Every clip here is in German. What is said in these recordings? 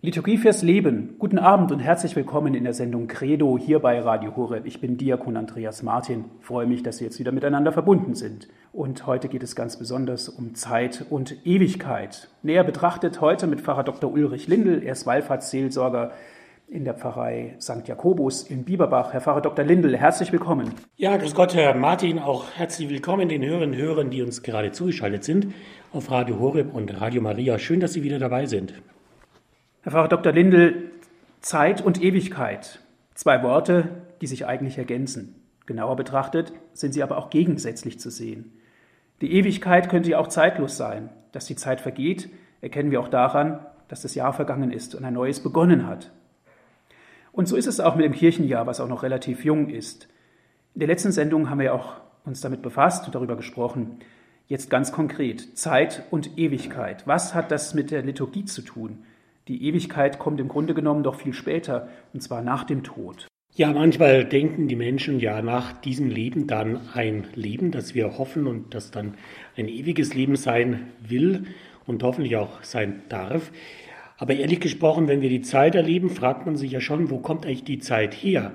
Liturgie fürs Leben. Guten Abend und herzlich willkommen in der Sendung Credo hier bei Radio Horeb. Ich bin Diakon Andreas Martin. Freue mich, dass Sie jetzt wieder miteinander verbunden sind. Und heute geht es ganz besonders um Zeit und Ewigkeit. Näher betrachtet heute mit Pfarrer Dr. Ulrich Lindel. Er ist Wallfahrtsseelsorger in der Pfarrei St. Jakobus in Bieberbach. Herr Pfarrer Dr. Lindel, herzlich willkommen. Ja, grüß Gott, Herr Martin. Auch herzlich willkommen den Hörerinnen und Hörern, die uns gerade zugeschaltet sind auf Radio Horeb und Radio Maria. Schön, dass Sie wieder dabei sind. Herr Pfarrer Dr. Lindel, Zeit und Ewigkeit. Zwei Worte, die sich eigentlich ergänzen. Genauer betrachtet sind sie aber auch gegensätzlich zu sehen. Die Ewigkeit könnte ja auch zeitlos sein. Dass die Zeit vergeht, erkennen wir auch daran, dass das Jahr vergangen ist und ein neues begonnen hat. Und so ist es auch mit dem Kirchenjahr, was auch noch relativ jung ist. In der letzten Sendung haben wir auch uns damit befasst und darüber gesprochen. Jetzt ganz konkret, Zeit und Ewigkeit. Was hat das mit der Liturgie zu tun? Die Ewigkeit kommt im Grunde genommen doch viel später, und zwar nach dem Tod. Ja, manchmal denken die Menschen ja nach diesem Leben dann ein Leben, das wir hoffen und das dann ein ewiges Leben sein will und hoffentlich auch sein darf. Aber ehrlich gesprochen, wenn wir die Zeit erleben, fragt man sich ja schon, wo kommt eigentlich die Zeit her?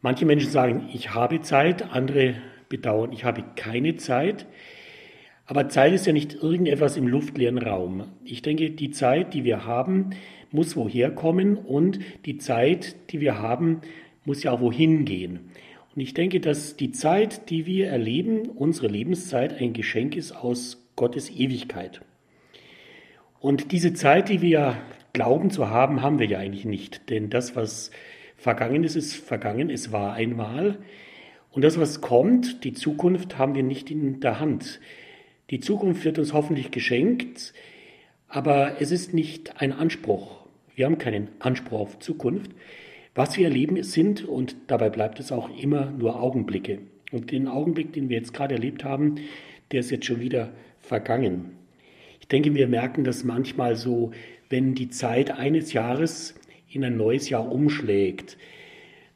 Manche Menschen sagen, ich habe Zeit, andere bedauern, ich habe keine Zeit. Aber Zeit ist ja nicht irgendetwas im luftleeren Raum. Ich denke, die Zeit, die wir haben, muss woher kommen und die Zeit, die wir haben, muss ja auch wohin gehen. Und ich denke, dass die Zeit, die wir erleben, unsere Lebenszeit, ein Geschenk ist aus Gottes Ewigkeit. Und diese Zeit, die wir glauben zu haben, haben wir ja eigentlich nicht. Denn das, was vergangen ist, ist vergangen. Es war einmal. Und das, was kommt, die Zukunft, haben wir nicht in der Hand. Die Zukunft wird uns hoffentlich geschenkt, aber es ist nicht ein Anspruch. Wir haben keinen Anspruch auf Zukunft. Was wir erleben sind, und dabei bleibt es auch immer nur Augenblicke. Und den Augenblick, den wir jetzt gerade erlebt haben, der ist jetzt schon wieder vergangen. Ich denke, wir merken das manchmal so, wenn die Zeit eines Jahres in ein neues Jahr umschlägt.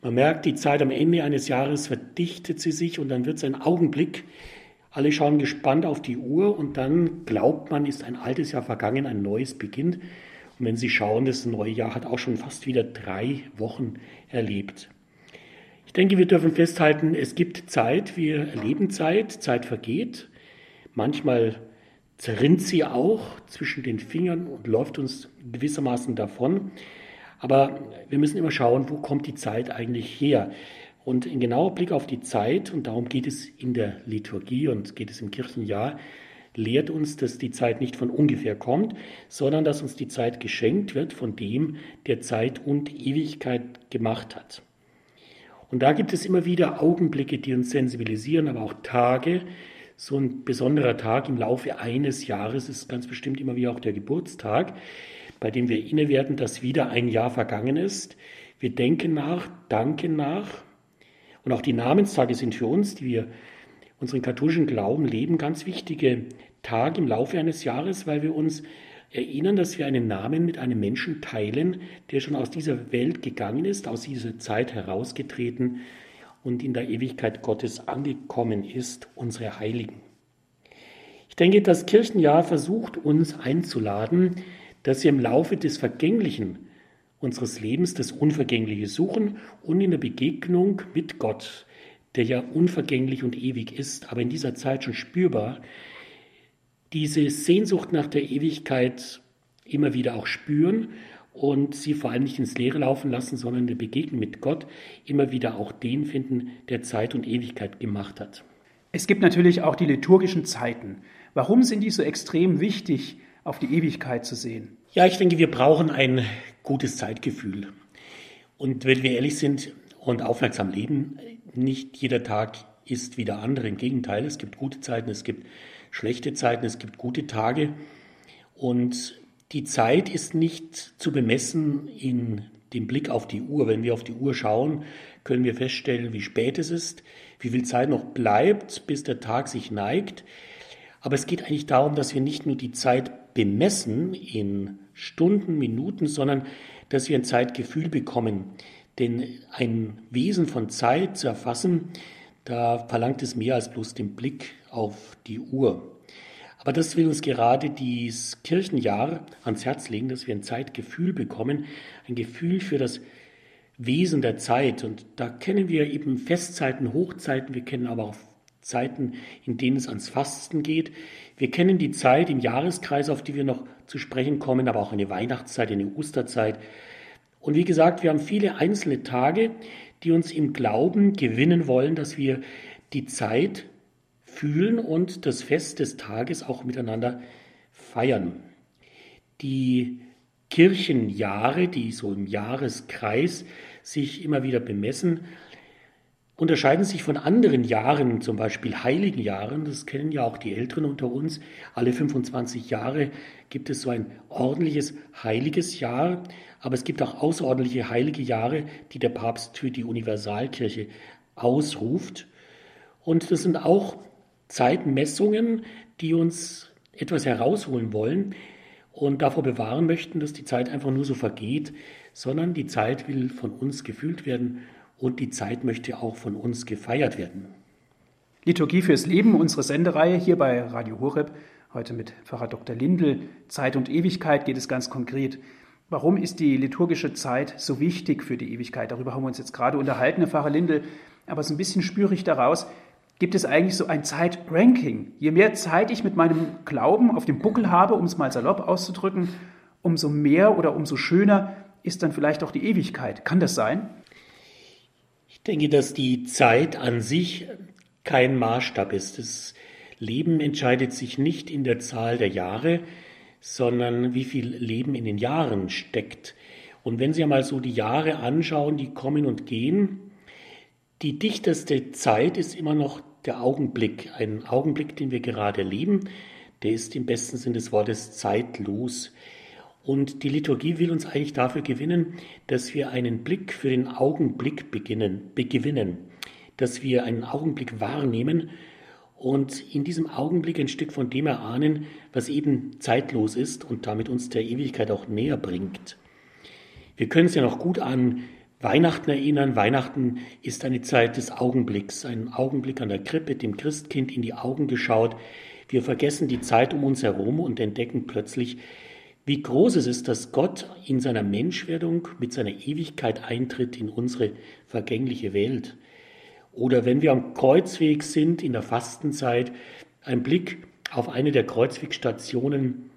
Man merkt, die Zeit am Ende eines Jahres verdichtet sie sich und dann wird es ein Augenblick, alle schauen gespannt auf die Uhr und dann glaubt man, ist ein altes Jahr vergangen, ein neues beginnt. Und wenn Sie schauen, das neue Jahr hat auch schon fast wieder drei Wochen erlebt. Ich denke, wir dürfen festhalten, es gibt Zeit, wir erleben Zeit, Zeit vergeht. Manchmal zerrinnt sie auch zwischen den Fingern und läuft uns gewissermaßen davon. Aber wir müssen immer schauen, wo kommt die Zeit eigentlich her? Und ein genauer Blick auf die Zeit, und darum geht es in der Liturgie und geht es im Kirchenjahr, lehrt uns, dass die Zeit nicht von ungefähr kommt, sondern dass uns die Zeit geschenkt wird von dem, der Zeit und Ewigkeit gemacht hat. Und da gibt es immer wieder Augenblicke, die uns sensibilisieren, aber auch Tage. So ein besonderer Tag im Laufe eines Jahres ist ganz bestimmt immer wie auch der Geburtstag, bei dem wir inne werden, dass wieder ein Jahr vergangen ist. Wir denken nach, danken nach, und auch die Namenstage sind für uns, die wir unseren katholischen Glauben leben, ganz wichtige Tage im Laufe eines Jahres, weil wir uns erinnern, dass wir einen Namen mit einem Menschen teilen, der schon aus dieser Welt gegangen ist, aus dieser Zeit herausgetreten und in der Ewigkeit Gottes angekommen ist, unsere Heiligen. Ich denke, das Kirchenjahr versucht uns einzuladen, dass wir im Laufe des Vergänglichen unseres Lebens das Unvergängliche suchen und in der Begegnung mit Gott, der ja unvergänglich und ewig ist, aber in dieser Zeit schon spürbar, diese Sehnsucht nach der Ewigkeit immer wieder auch spüren und sie vor allem nicht ins Leere laufen lassen, sondern in der Begegnung mit Gott immer wieder auch den finden, der Zeit und Ewigkeit gemacht hat. Es gibt natürlich auch die liturgischen Zeiten. Warum sind die so extrem wichtig, auf die Ewigkeit zu sehen? Ja, ich denke, wir brauchen ein gutes Zeitgefühl. Und wenn wir ehrlich sind und aufmerksam leben, nicht jeder Tag ist wie der andere. Im Gegenteil, es gibt gute Zeiten, es gibt schlechte Zeiten, es gibt gute Tage. Und die Zeit ist nicht zu bemessen in dem Blick auf die Uhr. Wenn wir auf die Uhr schauen, können wir feststellen, wie spät es ist, wie viel Zeit noch bleibt, bis der Tag sich neigt. Aber es geht eigentlich darum, dass wir nicht nur die Zeit bemessen in Stunden, Minuten, sondern dass wir ein Zeitgefühl bekommen. Denn ein Wesen von Zeit zu erfassen, da verlangt es mehr als bloß den Blick auf die Uhr. Aber das will uns gerade dieses Kirchenjahr ans Herz legen, dass wir ein Zeitgefühl bekommen, ein Gefühl für das Wesen der Zeit. Und da kennen wir eben Festzeiten, Hochzeiten, wir kennen aber auch Zeiten, in denen es ans Fasten geht. Wir kennen die Zeit im Jahreskreis, auf die wir noch zu sprechen kommen, aber auch eine Weihnachtszeit, eine Osterzeit. Und wie gesagt, wir haben viele einzelne Tage, die uns im Glauben gewinnen wollen, dass wir die Zeit fühlen und das Fest des Tages auch miteinander feiern. Die Kirchenjahre, die so im Jahreskreis sich immer wieder bemessen, unterscheiden sich von anderen Jahren, zum Beispiel heiligen Jahren. Das kennen ja auch die Älteren unter uns. Alle 25 Jahre gibt es so ein ordentliches heiliges Jahr. Aber es gibt auch außerordentliche heilige Jahre, die der Papst für die Universalkirche ausruft. Und das sind auch Zeitmessungen, die uns etwas herausholen wollen und davor bewahren möchten, dass die Zeit einfach nur so vergeht, sondern die Zeit will von uns gefühlt werden und die Zeit möchte auch von uns gefeiert werden. Liturgie fürs Leben, unsere Sendereihe hier bei Radio Horeb. Heute mit Pfarrer Dr. Lindl. Zeit und Ewigkeit geht es ganz konkret. Warum ist die liturgische Zeit so wichtig für die Ewigkeit? Darüber haben wir uns jetzt gerade unterhalten, Herr Pfarrer Lindl. Aber so ein bisschen spüre ich daraus, gibt es eigentlich so ein Zeitranking. Je mehr Zeit ich mit meinem Glauben auf dem Buckel habe, um es mal salopp auszudrücken, umso mehr oder umso schöner ist dann vielleicht auch die Ewigkeit. Kann das sein? Ich denke, dass die Zeit an sich kein Maßstab ist. Das Leben entscheidet sich nicht in der Zahl der Jahre, sondern wie viel Leben in den Jahren steckt. Und wenn Sie einmal so die Jahre anschauen, die kommen und gehen, die dichteste Zeit ist immer noch der Augenblick. Ein Augenblick, den wir gerade leben, der ist im besten Sinn des Wortes zeitlos. Und die Liturgie will uns eigentlich dafür gewinnen, dass wir einen Blick für den Augenblick beginnen, begewinnen, dass wir einen Augenblick wahrnehmen und in diesem Augenblick ein Stück von dem erahnen, was eben zeitlos ist und damit uns der Ewigkeit auch näher bringt. Wir können es ja noch gut an Weihnachten erinnern. Weihnachten ist eine Zeit des Augenblicks, ein Augenblick an der Krippe, dem Christkind in die Augen geschaut. Wir vergessen die Zeit um uns herum und entdecken plötzlich, wie groß es ist, dass Gott in seiner Menschwerdung mit seiner Ewigkeit eintritt in unsere vergängliche Welt. Oder wenn wir am Kreuzweg sind in der Fastenzeit, ein Blick auf eine der Kreuzwegstationen.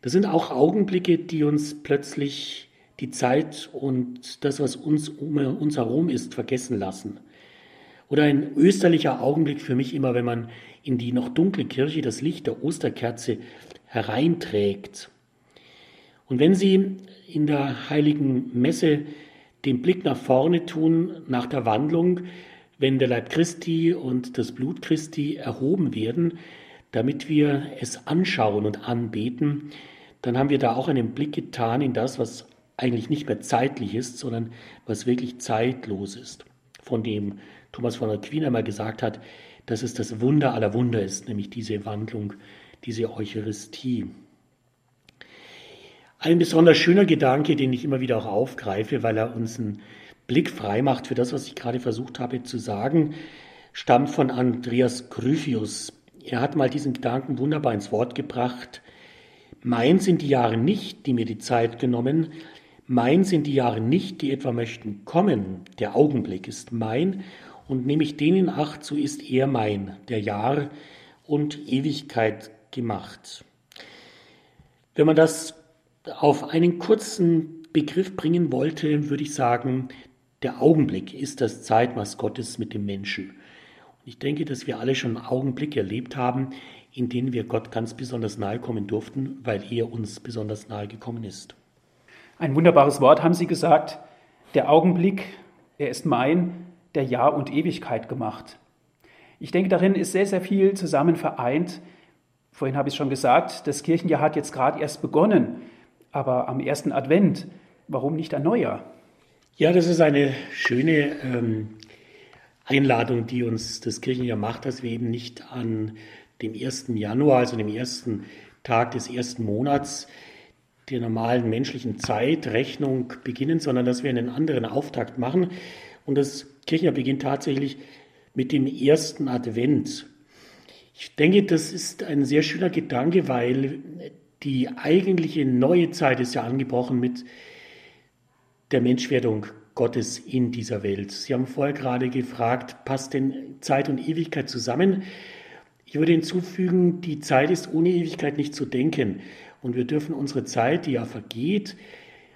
Das sind auch Augenblicke, die uns plötzlich die Zeit und das, was uns um uns herum ist, vergessen lassen. Oder ein österlicher Augenblick für mich immer, wenn man in die noch dunkle Kirche das Licht der Osterkerze hereinträgt. Und wenn Sie in der heiligen Messe den Blick nach vorne tun, nach der Wandlung, wenn der Leib Christi und das Blut Christi erhoben werden, damit wir es anschauen und anbeten, dann haben wir da auch einen Blick getan in das, was eigentlich nicht mehr zeitlich ist, sondern was wirklich zeitlos ist. Von dem Thomas von Aquin einmal gesagt hat, dass es das Wunder aller Wunder ist, nämlich diese Wandlung, diese Eucharistie. Ein besonders schöner Gedanke, den ich immer wieder auch aufgreife, weil er uns einen Blick frei macht für das, was ich gerade versucht habe zu sagen, stammt von Andreas Gryphius. Er hat mal diesen Gedanken wunderbar ins Wort gebracht. Mein sind die Jahre nicht, die mir die Zeit genommen, mein sind die Jahre nicht, die etwa möchten kommen. Der Augenblick ist mein, und nehme ich den in Acht, so ist er mein, der Jahr und Ewigkeit gemacht. Wenn man das auf einen kurzen Begriff bringen wollte, würde ich sagen, der Augenblick ist das Zeitmaß Gottes mit dem Menschen. Und ich denke, dass wir alle schon Augenblicke erlebt haben, in denen wir Gott ganz besonders nahe kommen durften, weil er uns besonders nahe gekommen ist. Ein wunderbares Wort haben Sie gesagt. Der Augenblick, er ist mein, der Jahr und Ewigkeit gemacht. Ich denke, darin ist sehr, sehr viel zusammen vereint. Vorhin habe ich schon gesagt, das Kirchenjahr hat jetzt gerade erst begonnen, aber am ersten Advent, warum nicht ein neuer? Ja, das ist eine schöne ähm, Einladung, die uns das Kirchenjahr macht, dass wir eben nicht an dem 1. Januar, also dem ersten Tag des ersten Monats, der normalen menschlichen Zeitrechnung beginnen, sondern dass wir einen anderen Auftakt machen. Und das Kirchenjahr beginnt tatsächlich mit dem ersten Advent. Ich denke, das ist ein sehr schöner Gedanke, weil die eigentliche neue Zeit ist ja angebrochen mit der Menschwerdung Gottes in dieser Welt. Sie haben vorher gerade gefragt, passt denn Zeit und Ewigkeit zusammen? Ich würde hinzufügen, die Zeit ist ohne Ewigkeit nicht zu denken. Und wir dürfen unsere Zeit, die ja vergeht,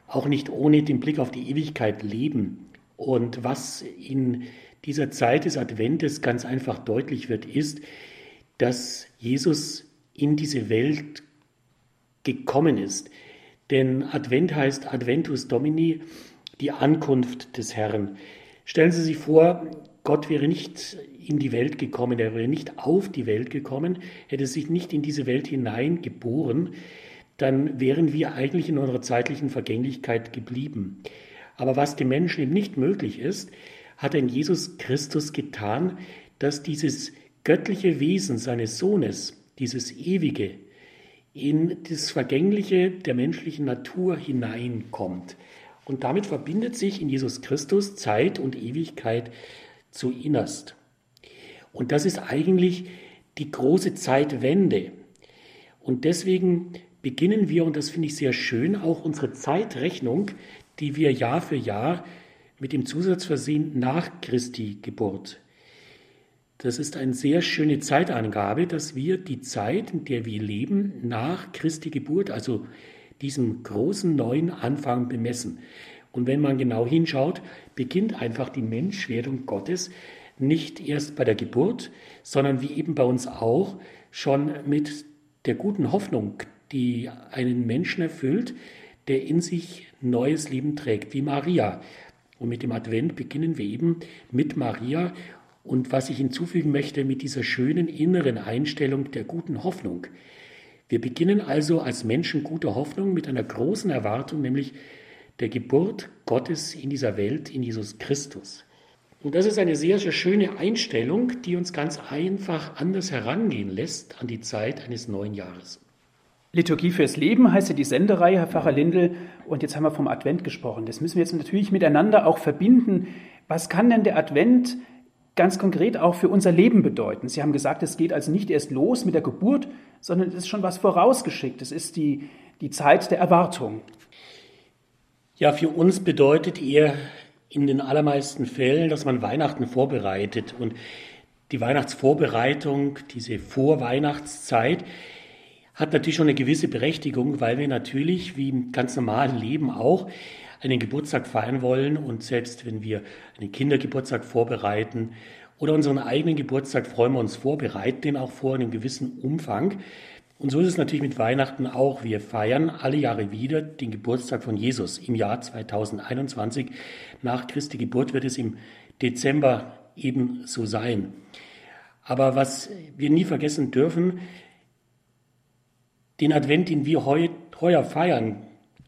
auch nicht ohne den Blick auf die Ewigkeit leben. Und was in dieser Zeit des Adventes ganz einfach deutlich wird, ist, dass Jesus in diese Welt gekommen ist. Denn Advent heißt Adventus Domini, die Ankunft des Herrn. Stellen Sie sich vor, Gott wäre nicht in die Welt gekommen, er wäre nicht auf die Welt gekommen, hätte sich nicht in diese Welt hineingeboren, dann wären wir eigentlich in unserer zeitlichen Vergänglichkeit geblieben. Aber was dem Menschen eben nicht möglich ist, hat er in Jesus Christus getan, dass dieses göttliche Wesen seines Sohnes, dieses ewige, in das Vergängliche der menschlichen Natur hineinkommt. Und damit verbindet sich in Jesus Christus Zeit und Ewigkeit zu innerst. Und das ist eigentlich die große Zeitwende. Und deswegen beginnen wir, und das finde ich sehr schön, auch unsere Zeitrechnung, die wir Jahr für Jahr mit dem Zusatz versehen nach Christi Geburt. Das ist eine sehr schöne Zeitangabe, dass wir die Zeit, in der wir leben, nach Christi Geburt, also diesem großen neuen Anfang bemessen. Und wenn man genau hinschaut, beginnt einfach die Menschwerdung Gottes nicht erst bei der Geburt, sondern wie eben bei uns auch schon mit der guten Hoffnung, die einen Menschen erfüllt, der in sich neues Leben trägt, wie Maria. Und mit dem Advent beginnen wir eben mit Maria und was ich hinzufügen möchte, mit dieser schönen inneren Einstellung der guten Hoffnung. Wir beginnen also als Menschen guter Hoffnung mit einer großen Erwartung, nämlich der Geburt Gottes in dieser Welt, in Jesus Christus. Und das ist eine sehr, sehr schöne Einstellung, die uns ganz einfach anders herangehen lässt an die Zeit eines neuen Jahres. Liturgie fürs Leben heißt ja die Sendereihe, Herr Pfarrer Lindel. Und jetzt haben wir vom Advent gesprochen. Das müssen wir jetzt natürlich miteinander auch verbinden. Was kann denn der Advent ganz konkret auch für unser Leben bedeuten? Sie haben gesagt, es geht also nicht erst los mit der Geburt, sondern es ist schon was vorausgeschickt. Es ist die, die Zeit der Erwartung. Ja, für uns bedeutet er in den allermeisten Fällen, dass man Weihnachten vorbereitet. Und die Weihnachtsvorbereitung, diese Vorweihnachtszeit, hat natürlich schon eine gewisse Berechtigung, weil wir natürlich, wie im ganz normalen Leben auch, einen Geburtstag feiern wollen. Und selbst wenn wir einen Kindergeburtstag vorbereiten oder unseren eigenen Geburtstag freuen wir uns vor, bereiten den auch vor in einem gewissen Umfang. Und so ist es natürlich mit Weihnachten auch. Wir feiern alle Jahre wieder den Geburtstag von Jesus. Im Jahr 2021 nach Christi Geburt wird es im Dezember eben so sein. Aber was wir nie vergessen dürfen, den Advent, den wir heuer feiern,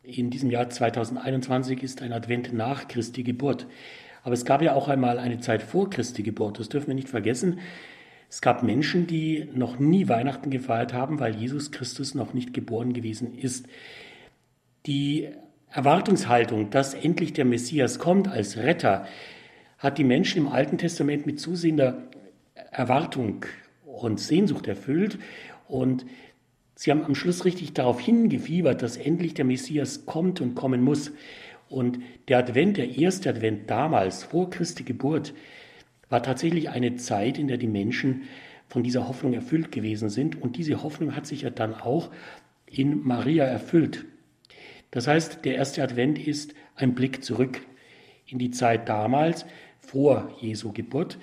in diesem Jahr 2021, ist ein Advent nach Christi Geburt. Aber es gab ja auch einmal eine Zeit vor Christi Geburt. Das dürfen wir nicht vergessen. Es gab Menschen, die noch nie Weihnachten gefeiert haben, weil Jesus Christus noch nicht geboren gewesen ist. Die Erwartungshaltung, dass endlich der Messias kommt als Retter, hat die Menschen im Alten Testament mit zusehender Erwartung und Sehnsucht erfüllt. Und sie haben am Schluss richtig darauf hingefiebert, dass endlich der Messias kommt und kommen muss. Und der Advent, der erste Advent damals, vor Christi Geburt, war tatsächlich eine Zeit, in der die Menschen von dieser Hoffnung erfüllt gewesen sind. Und diese Hoffnung hat sich ja dann auch in Maria erfüllt. Das heißt, der erste Advent ist ein Blick zurück in die Zeit damals, vor Jesu Geburt.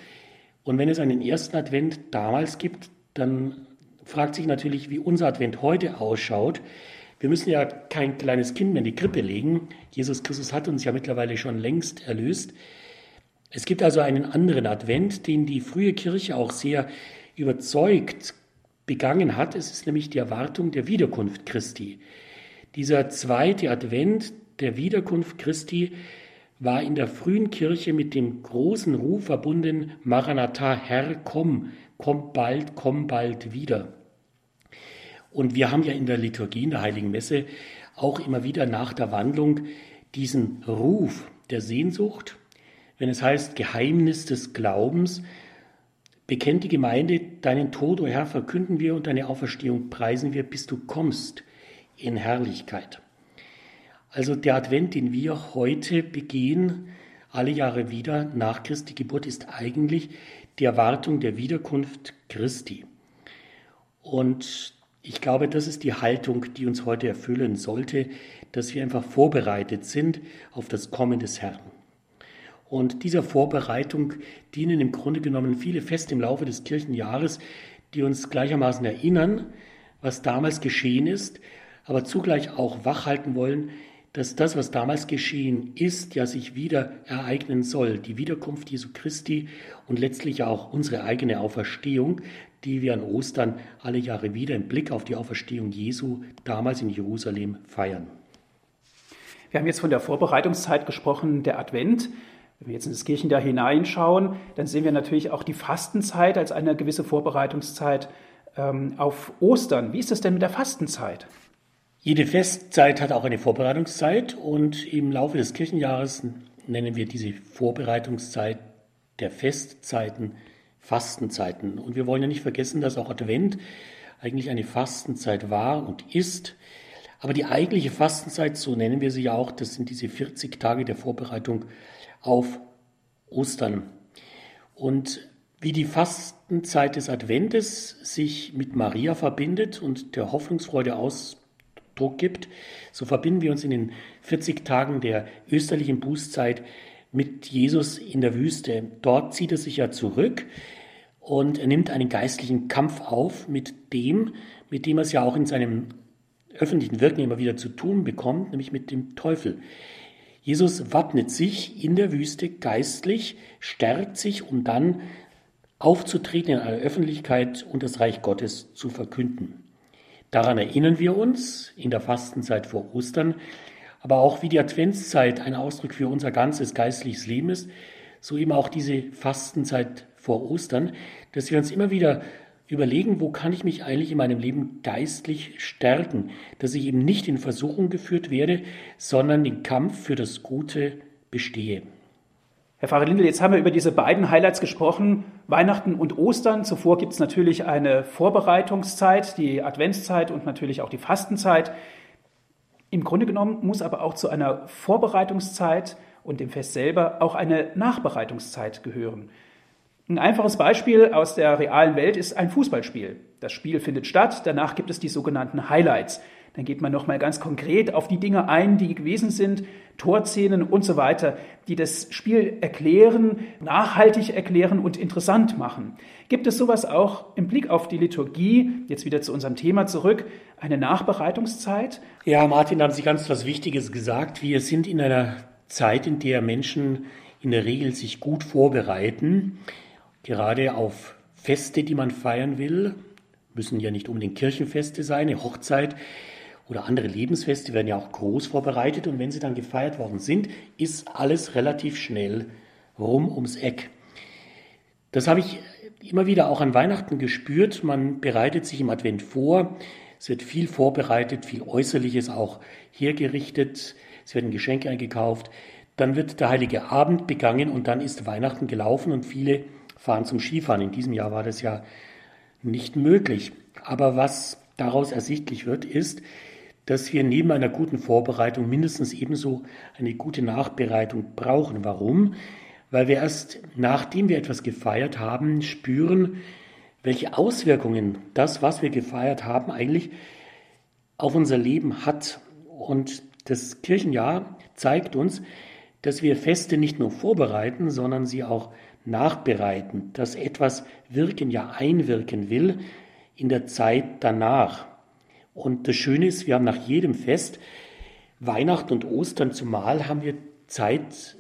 Und wenn es einen ersten Advent damals gibt, dann fragt sich natürlich, wie unser Advent heute ausschaut. Wir müssen ja kein kleines Kind mehr in die Krippe legen. Jesus Christus hat uns ja mittlerweile schon längst erlöst. Es gibt also einen anderen Advent, den die frühe Kirche auch sehr überzeugt begangen hat. Es ist nämlich die Erwartung der Wiederkunft Christi. Dieser zweite Advent der Wiederkunft Christi war in der frühen Kirche mit dem großen Ruf verbunden, Maranatha, Herr, komm, komm bald, komm bald wieder. Und wir haben ja in der Liturgie, in der Heiligen Messe, auch immer wieder nach der Wandlung diesen Ruf der Sehnsucht wenn es heißt Geheimnis des Glaubens, bekennt die Gemeinde, deinen Tod, o oh Herr, verkünden wir und deine Auferstehung preisen wir, bis du kommst in Herrlichkeit. Also der Advent, den wir heute begehen, alle Jahre wieder nach Christi Geburt, ist eigentlich die Erwartung der Wiederkunft Christi. Und ich glaube, das ist die Haltung, die uns heute erfüllen sollte, dass wir einfach vorbereitet sind auf das Kommen des Herrn. Und dieser Vorbereitung dienen im Grunde genommen viele Feste im Laufe des Kirchenjahres, die uns gleichermaßen erinnern, was damals geschehen ist, aber zugleich auch wachhalten wollen, dass das, was damals geschehen ist, ja sich wieder ereignen soll. Die Wiederkunft Jesu Christi und letztlich auch unsere eigene Auferstehung, die wir an Ostern alle Jahre wieder im Blick auf die Auferstehung Jesu damals in Jerusalem feiern. Wir haben jetzt von der Vorbereitungszeit gesprochen, der Advent. Wenn wir jetzt in das Kirchenjahr hineinschauen, dann sehen wir natürlich auch die Fastenzeit als eine gewisse Vorbereitungszeit ähm, auf Ostern. Wie ist es denn mit der Fastenzeit? Jede Festzeit hat auch eine Vorbereitungszeit und im Laufe des Kirchenjahres nennen wir diese Vorbereitungszeit der Festzeiten Fastenzeiten. Und wir wollen ja nicht vergessen, dass auch Advent eigentlich eine Fastenzeit war und ist. Aber die eigentliche Fastenzeit, so nennen wir sie ja auch, das sind diese 40 Tage der Vorbereitung auf Ostern. Und wie die Fastenzeit des Adventes sich mit Maria verbindet und der Hoffnungsfreude Ausdruck gibt, so verbinden wir uns in den 40 Tagen der österlichen Bußzeit mit Jesus in der Wüste. Dort zieht er sich ja zurück und er nimmt einen geistlichen Kampf auf mit dem, mit dem er es ja auch in seinem öffentlichen Wirken immer wieder zu tun bekommt, nämlich mit dem Teufel. Jesus wappnet sich in der Wüste geistlich, stärkt sich, um dann aufzutreten in einer Öffentlichkeit und das Reich Gottes zu verkünden. Daran erinnern wir uns in der Fastenzeit vor Ostern, aber auch wie die Adventszeit ein Ausdruck für unser ganzes geistliches Leben ist, so eben auch diese Fastenzeit vor Ostern, dass wir uns immer wieder überlegen, wo kann ich mich eigentlich in meinem Leben geistlich stärken, dass ich eben nicht in Versuchung geführt werde, sondern den Kampf für das Gute bestehe. Herr Pfarrer Lindel, jetzt haben wir über diese beiden Highlights gesprochen, Weihnachten und Ostern. Zuvor gibt es natürlich eine Vorbereitungszeit, die Adventszeit und natürlich auch die Fastenzeit. Im Grunde genommen muss aber auch zu einer Vorbereitungszeit und dem Fest selber auch eine Nachbereitungszeit gehören. Ein einfaches Beispiel aus der realen Welt ist ein Fußballspiel. Das Spiel findet statt, danach gibt es die sogenannten Highlights. Dann geht man nochmal ganz konkret auf die Dinge ein, die gewesen sind, Torszenen und so weiter, die das Spiel erklären, nachhaltig erklären und interessant machen. Gibt es sowas auch im Blick auf die Liturgie, jetzt wieder zu unserem Thema zurück, eine Nachbereitungszeit? Ja, Martin, da haben Sie ganz was Wichtiges gesagt. Wir sind in einer Zeit, in der Menschen in der Regel sich gut vorbereiten gerade auf Feste, die man feiern will, müssen ja nicht unbedingt Kirchenfeste sein, eine Hochzeit oder andere Lebensfeste werden ja auch groß vorbereitet und wenn sie dann gefeiert worden sind, ist alles relativ schnell rum ums Eck. Das habe ich immer wieder auch an Weihnachten gespürt. Man bereitet sich im Advent vor. Es wird viel vorbereitet, viel Äußerliches auch hergerichtet. Es werden Geschenke eingekauft. Dann wird der Heilige Abend begangen und dann ist Weihnachten gelaufen und viele fahren zum Skifahren. In diesem Jahr war das ja nicht möglich. Aber was daraus ersichtlich wird, ist, dass wir neben einer guten Vorbereitung mindestens ebenso eine gute Nachbereitung brauchen. Warum? Weil wir erst nachdem wir etwas gefeiert haben, spüren, welche Auswirkungen das, was wir gefeiert haben, eigentlich auf unser Leben hat. Und das Kirchenjahr zeigt uns, dass wir Feste nicht nur vorbereiten, sondern sie auch nachbereiten, dass etwas wirken, ja einwirken will in der Zeit danach. Und das Schöne ist, wir haben nach jedem Fest, Weihnachten und Ostern zumal, haben wir Zeit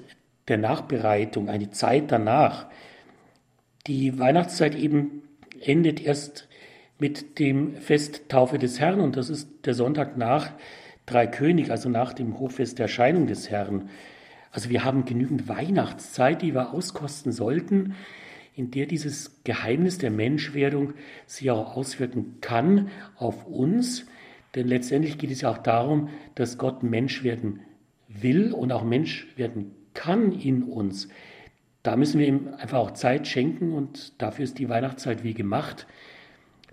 der Nachbereitung, eine Zeit danach. Die Weihnachtszeit eben endet erst mit dem Fest Taufe des Herrn und das ist der Sonntag nach Dreikönig, also nach dem Hochfest der Erscheinung des Herrn. Also wir haben genügend Weihnachtszeit, die wir auskosten sollten, in der dieses Geheimnis der Menschwerdung sich auch auswirken kann auf uns. Denn letztendlich geht es ja auch darum, dass Gott Mensch werden will und auch Mensch werden kann in uns. da müssen wir ihm einfach auch Zeit schenken und dafür ist die Weihnachtszeit wie gemacht.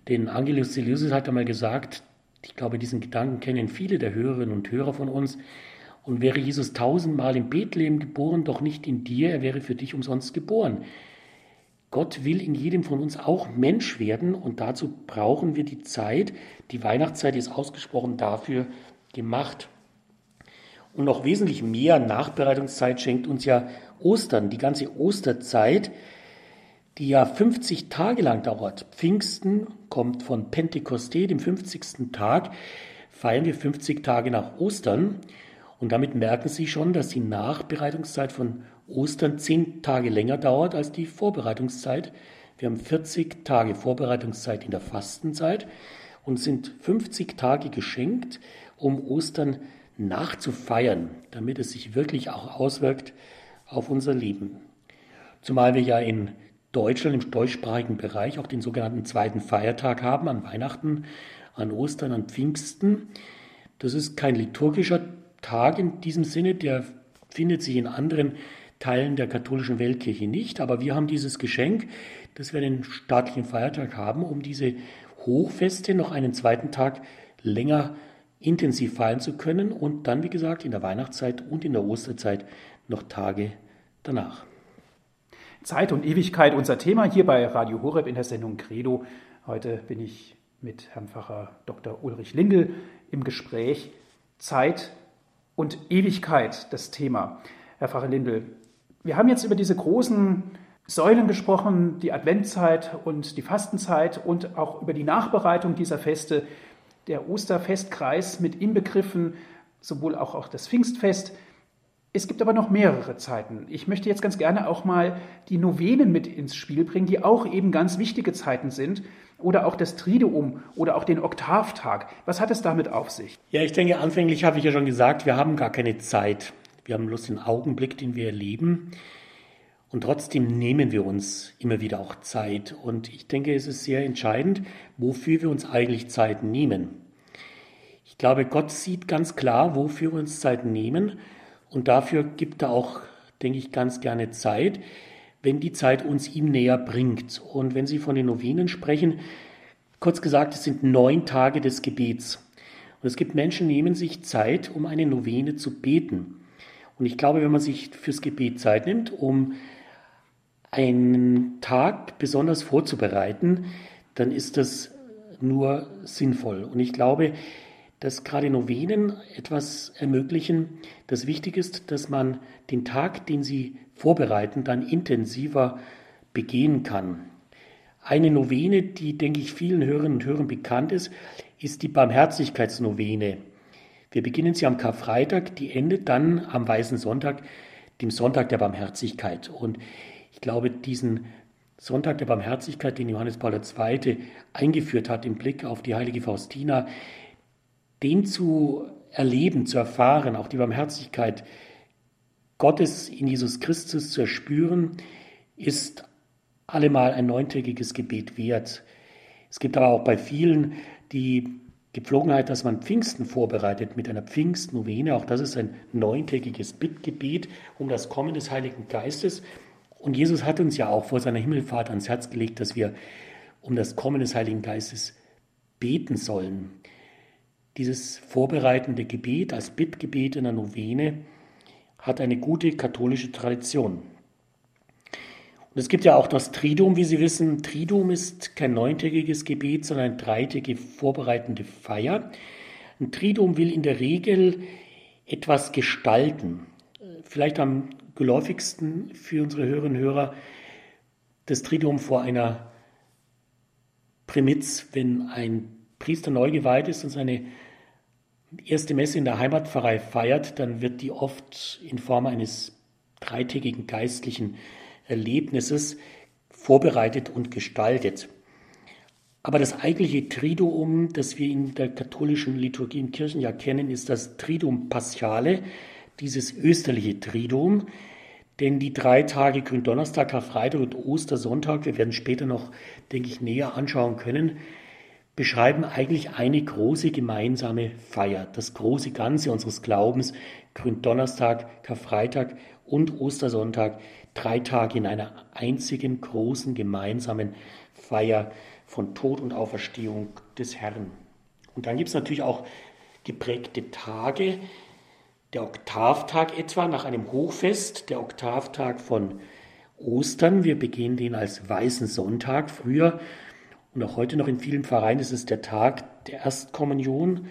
Denn Angelus Seleucus hat einmal gesagt, ich glaube, diesen Gedanken kennen viele der Hörerinnen und Hörer von uns. Und wäre Jesus tausendmal in Bethlehem geboren, doch nicht in dir, er wäre für dich umsonst geboren. Gott will in jedem von uns auch Mensch werden und dazu brauchen wir die Zeit. Die Weihnachtszeit ist ausgesprochen dafür gemacht. Und noch wesentlich mehr Nachbereitungszeit schenkt uns ja Ostern, die ganze Osterzeit, die ja 50 Tage lang dauert. Pfingsten kommt von Pentekoste, dem 50. Tag, feiern wir 50 Tage nach Ostern. Und damit merken Sie schon, dass die Nachbereitungszeit von Ostern 10 Tage länger dauert als die Vorbereitungszeit. Wir haben 40 Tage Vorbereitungszeit in der Fastenzeit und sind 50 Tage geschenkt, um Ostern nachzufeiern, damit es sich wirklich auch auswirkt auf unser Leben. Zumal wir ja in Deutschland im deutschsprachigen Bereich auch den sogenannten zweiten Feiertag haben, an Weihnachten, an Ostern, an Pfingsten. Das ist kein liturgischer Tag in diesem Sinne, der findet sich in anderen Teilen der katholischen Weltkirche nicht, aber wir haben dieses Geschenk, dass wir einen staatlichen Feiertag haben, um diese Hochfeste noch einen zweiten Tag länger intensiv feiern zu können und dann, wie gesagt, in der Weihnachtszeit und in der Osterzeit noch Tage danach. Zeit und Ewigkeit unser Thema hier bei Radio Horeb in der Sendung Credo. Heute bin ich mit Herrn Pfarrer Dr. Ulrich Lindel im Gespräch. Zeit und Ewigkeit das Thema. Herr Pfarrer Lindel, wir haben jetzt über diese großen Säulen gesprochen, die Adventzeit und die Fastenzeit und auch über die Nachbereitung dieser Feste, der Osterfestkreis mit inbegriffen, sowohl auch, auch das Pfingstfest. Es gibt aber noch mehrere Zeiten. Ich möchte jetzt ganz gerne auch mal die Novenen mit ins Spiel bringen, die auch eben ganz wichtige Zeiten sind. Oder auch das Triduum oder auch den Oktavtag. Was hat es damit auf sich? Ja, ich denke, anfänglich habe ich ja schon gesagt, wir haben gar keine Zeit. Wir haben bloß den Augenblick, den wir erleben. Und trotzdem nehmen wir uns immer wieder auch Zeit. Und ich denke, es ist sehr entscheidend, wofür wir uns eigentlich Zeit nehmen. Ich glaube, Gott sieht ganz klar, wofür wir uns Zeit nehmen. Und dafür gibt er auch, denke ich, ganz gerne Zeit, wenn die Zeit uns ihm näher bringt. Und wenn Sie von den Novenen sprechen, kurz gesagt, es sind neun Tage des Gebets. Und es gibt Menschen, die nehmen sich Zeit, um eine Novene zu beten. Und ich glaube, wenn man sich fürs Gebet Zeit nimmt, um einen Tag besonders vorzubereiten, dann ist das nur sinnvoll. Und ich glaube, dass gerade Novenen etwas ermöglichen, das wichtig ist, dass man den Tag, den sie vorbereiten, dann intensiver begehen kann. Eine Novene, die, denke ich, vielen Hörerinnen und Hörern bekannt ist, ist die Barmherzigkeitsnovene. Wir beginnen sie am Karfreitag, die endet dann am Weißen Sonntag, dem Sonntag der Barmherzigkeit. Und ich glaube, diesen Sonntag der Barmherzigkeit, den Johannes Paul II. eingeführt hat im Blick auf die heilige Faustina, den zu erleben, zu erfahren, auch die Barmherzigkeit Gottes in Jesus Christus zu erspüren, ist allemal ein neuntägiges Gebet wert. Es gibt aber auch bei vielen die Gepflogenheit, dass man Pfingsten vorbereitet mit einer Pfingstnovene. Auch das ist ein neuntägiges Bittgebet um das Kommen des Heiligen Geistes. Und Jesus hat uns ja auch vor seiner Himmelfahrt ans Herz gelegt, dass wir um das Kommen des Heiligen Geistes beten sollen. Dieses vorbereitende Gebet als Bittgebet in der Novene hat eine gute katholische Tradition. Und es gibt ja auch das Triduum, wie Sie wissen. Triduum ist kein neuntägiges Gebet, sondern eine dreitägige vorbereitende Feier. Ein Triduum will in der Regel etwas gestalten. Vielleicht am geläufigsten für unsere Hörerinnen und Hörer das Triduum vor einer Primiz, wenn ein Priester neu geweiht ist und seine erste Messe in der Heimatpfarrei feiert, dann wird die oft in Form eines dreitägigen geistlichen Erlebnisses vorbereitet und gestaltet. Aber das eigentliche Triduum, das wir in der katholischen Liturgie im Kirchenjahr kennen, ist das Triduum Paschale, dieses österliche Triduum. Denn die drei Tage Gründonnerstag, Karfreitag und Ostersonntag, wir werden später noch, denke ich, näher anschauen können, beschreiben eigentlich eine große gemeinsame Feier. Das große Ganze unseres Glaubens, Gründonnerstag, Karfreitag und Ostersonntag, drei Tage in einer einzigen großen gemeinsamen Feier von Tod und Auferstehung des Herrn. Und dann gibt es natürlich auch geprägte Tage, der Oktavtag etwa nach einem Hochfest, der Oktavtag von Ostern. Wir begehen den als Weißen Sonntag. Früher und auch heute noch in vielen Pfarreien ist es der Tag der Erstkommunion,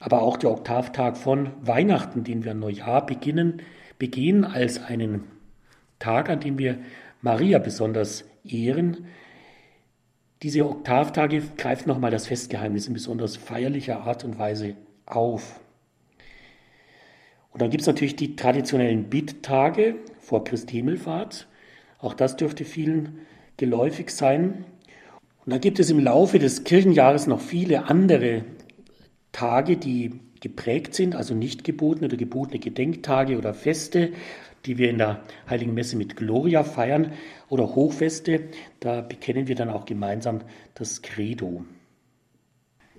aber auch der Oktavtag von Weihnachten, den wir Neujahr beginnen, begehen als einen Tag, an dem wir Maria besonders ehren. Diese Oktavtage greifen nochmal das Festgeheimnis in besonders feierlicher Art und Weise auf. Und dann gibt es natürlich die traditionellen Bitttage vor Christi Himmelfahrt. Auch das dürfte vielen geläufig sein. Und dann gibt es im Laufe des Kirchenjahres noch viele andere Tage, die geprägt sind, also nicht gebotene oder gebotene Gedenktage oder Feste, die wir in der Heiligen Messe mit Gloria feiern oder Hochfeste. Da bekennen wir dann auch gemeinsam das Credo.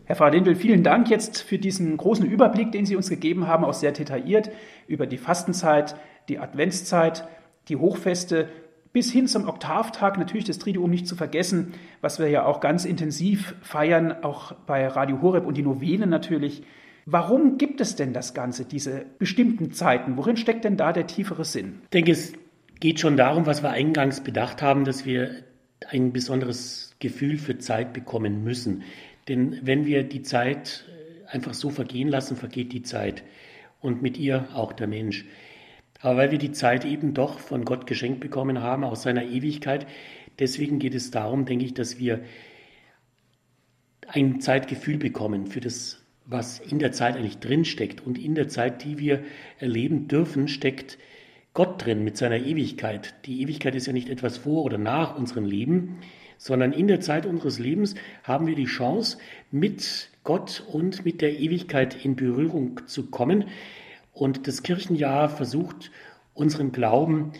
Herr Pfarrer Lindl, vielen Dank jetzt für diesen großen Überblick, den Sie uns gegeben haben, auch sehr detailliert über die Fastenzeit, die Adventszeit, die Hochfeste bis hin zum Oktavtag, natürlich das Triduum nicht zu vergessen, was wir ja auch ganz intensiv feiern, auch bei Radio Horeb und die Novenen natürlich. Warum gibt es denn das Ganze, diese bestimmten Zeiten? Worin steckt denn da der tiefere Sinn? Ich denke, es geht schon darum, was wir eingangs bedacht haben, dass wir ein besonderes Gefühl für Zeit bekommen müssen. Denn wenn wir die Zeit einfach so vergehen lassen, vergeht die Zeit und mit ihr auch der Mensch. Aber weil wir die Zeit eben doch von Gott geschenkt bekommen haben, aus seiner Ewigkeit, deswegen geht es darum, denke ich, dass wir ein Zeitgefühl bekommen für das, was in der Zeit eigentlich drinsteckt. Und in der Zeit, die wir erleben dürfen, steckt Gott drin mit seiner Ewigkeit. Die Ewigkeit ist ja nicht etwas vor oder nach unserem Leben, sondern in der Zeit unseres Lebens haben wir die Chance, mit Gott und mit der Ewigkeit in Berührung zu kommen. Und das Kirchenjahr versucht, unseren Glauben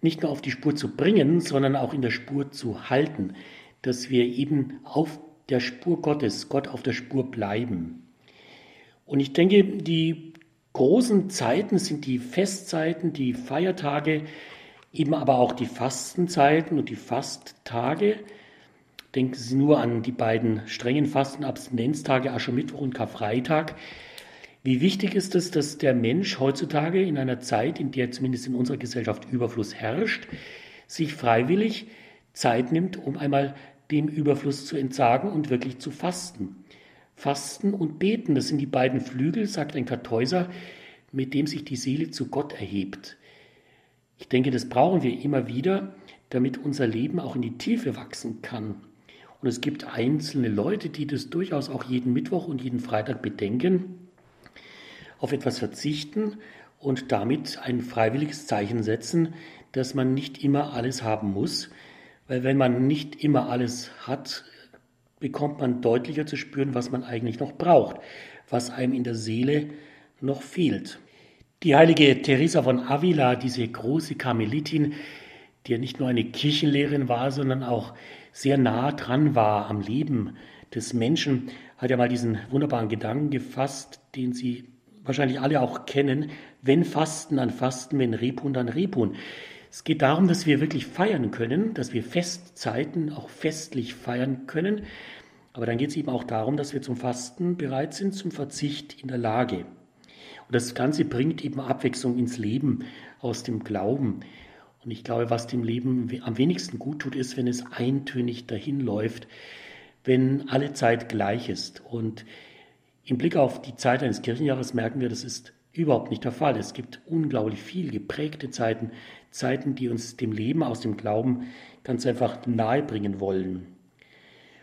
nicht nur auf die Spur zu bringen, sondern auch in der Spur zu halten, dass wir eben auf der Spur Gottes, Gott auf der Spur bleiben. Und ich denke, die großen Zeiten sind die Festzeiten, die Feiertage, eben aber auch die Fastenzeiten und die Fasttage, Denken Sie nur an die beiden strengen Fastenabstinenztage Aschermittwoch und Karfreitag. Wie wichtig ist es, dass der Mensch heutzutage in einer Zeit, in der zumindest in unserer Gesellschaft Überfluss herrscht, sich freiwillig Zeit nimmt, um einmal dem Überfluss zu entsagen und wirklich zu fasten. Fasten und Beten, das sind die beiden Flügel, sagt ein Kartäuser, mit dem sich die Seele zu Gott erhebt. Ich denke, das brauchen wir immer wieder, damit unser Leben auch in die Tiefe wachsen kann. Und es gibt einzelne Leute, die das durchaus auch jeden Mittwoch und jeden Freitag bedenken, auf etwas verzichten und damit ein freiwilliges Zeichen setzen, dass man nicht immer alles haben muss. Weil wenn man nicht immer alles hat, bekommt man deutlicher zu spüren, was man eigentlich noch braucht, was einem in der Seele noch fehlt. Die heilige Teresa von Avila, diese große Karmelitin, die ja nicht nur eine Kirchenlehrerin war, sondern auch sehr nah dran war am Leben des Menschen, hat ja mal diesen wunderbaren Gedanken gefasst, den Sie wahrscheinlich alle auch kennen. Wenn Fasten, dann Fasten, wenn Rebhuhn, dann Rebhuhn. Es geht darum, dass wir wirklich feiern können, dass wir Festzeiten auch festlich feiern können. Aber dann geht es eben auch darum, dass wir zum Fasten bereit sind, zum Verzicht in der Lage. Und das Ganze bringt eben Abwechslung ins Leben aus dem Glauben. Und ich glaube, was dem Leben am wenigsten gut tut, ist, wenn es eintönig dahin läuft, wenn alle Zeit gleich ist. Und im Blick auf die Zeit eines Kirchenjahres merken wir, das ist überhaupt nicht der Fall. Es gibt unglaublich viel geprägte Zeiten, Zeiten, die uns dem Leben aus dem Glauben ganz einfach nahebringen wollen.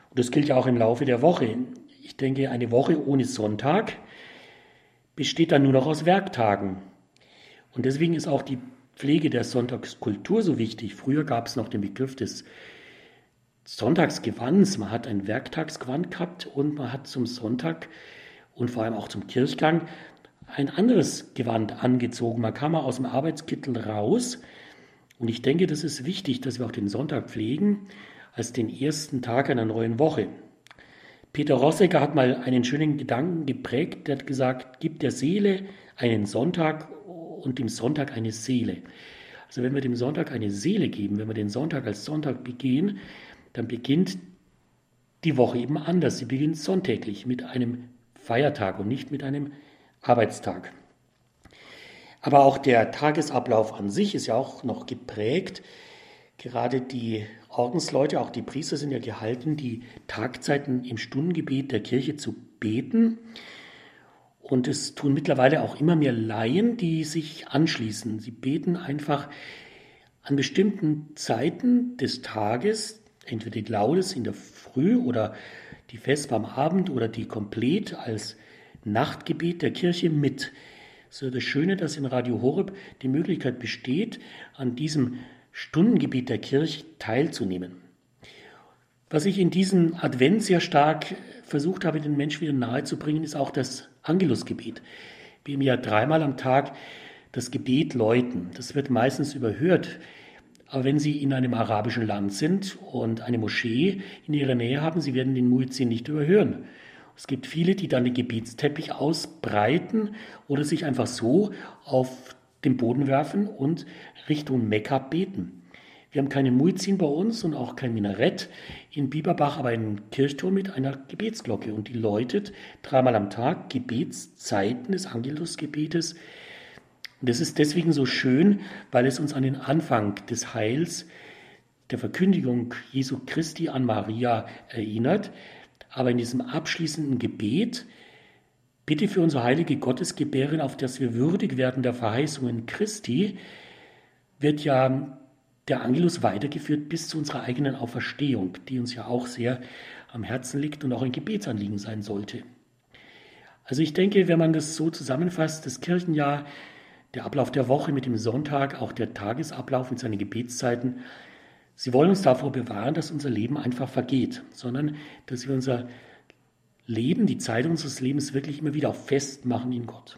Und das gilt ja auch im Laufe der Woche. Ich denke, eine Woche ohne Sonntag besteht dann nur noch aus Werktagen. Und deswegen ist auch die Pflege der Sonntagskultur so wichtig. Früher gab es noch den Begriff des Sonntagsgewands. Man hat ein Werktagsgewand gehabt und man hat zum Sonntag und vor allem auch zum Kirchgang ein anderes Gewand angezogen. Man kam mal aus dem Arbeitskittel raus. Und ich denke, das ist wichtig, dass wir auch den Sonntag pflegen als den ersten Tag einer neuen Woche. Peter Rossecker hat mal einen schönen Gedanken geprägt, der hat gesagt, gib der Seele einen Sonntag und dem Sonntag eine Seele. Also wenn wir dem Sonntag eine Seele geben, wenn wir den Sonntag als Sonntag begehen, dann beginnt die Woche eben anders. Sie beginnt sonntäglich mit einem Feiertag und nicht mit einem Arbeitstag. Aber auch der Tagesablauf an sich ist ja auch noch geprägt. Gerade die Ordensleute, auch die Priester sind ja gehalten, die Tagzeiten im Stundengebet der Kirche zu beten. Und es tun mittlerweile auch immer mehr Laien, die sich anschließen. Sie beten einfach an bestimmten Zeiten des Tages, entweder die Laudes in der Früh oder die Vesper am Abend oder die komplett als Nachtgebet der Kirche mit. So das Schöne, dass in Radio Horeb die Möglichkeit besteht, an diesem Stundengebet der Kirche teilzunehmen. Was ich in diesem Advent sehr stark versucht habe, den Menschen wieder nahezubringen, ist auch das Angelusgebet. Wir haben ja dreimal am Tag das Gebet läuten. Das wird meistens überhört. Aber wenn Sie in einem arabischen Land sind und eine Moschee in Ihrer Nähe haben, Sie werden den Muezzin nicht überhören. Es gibt viele, die dann den Gebetsteppich ausbreiten oder sich einfach so auf den Boden werfen und Richtung Mekka beten. Wir haben keine Muizin bei uns und auch kein Minarett in Bieberbach, aber einen Kirchturm mit einer Gebetsglocke und die läutet dreimal am Tag Gebetszeiten des Angelusgebetes. Und das ist deswegen so schön, weil es uns an den Anfang des Heils, der Verkündigung Jesu Christi an Maria erinnert. Aber in diesem abschließenden Gebet, bitte für unsere heilige Gottesgebärin, auf dass wir würdig werden der Verheißungen Christi, wird ja der Angelus weitergeführt bis zu unserer eigenen Auferstehung, die uns ja auch sehr am Herzen liegt und auch ein Gebetsanliegen sein sollte. Also ich denke, wenn man das so zusammenfasst, das Kirchenjahr, der Ablauf der Woche mit dem Sonntag, auch der Tagesablauf mit seinen Gebetszeiten, sie wollen uns davor bewahren, dass unser Leben einfach vergeht, sondern dass wir unser Leben, die Zeit unseres Lebens wirklich immer wieder festmachen in Gott.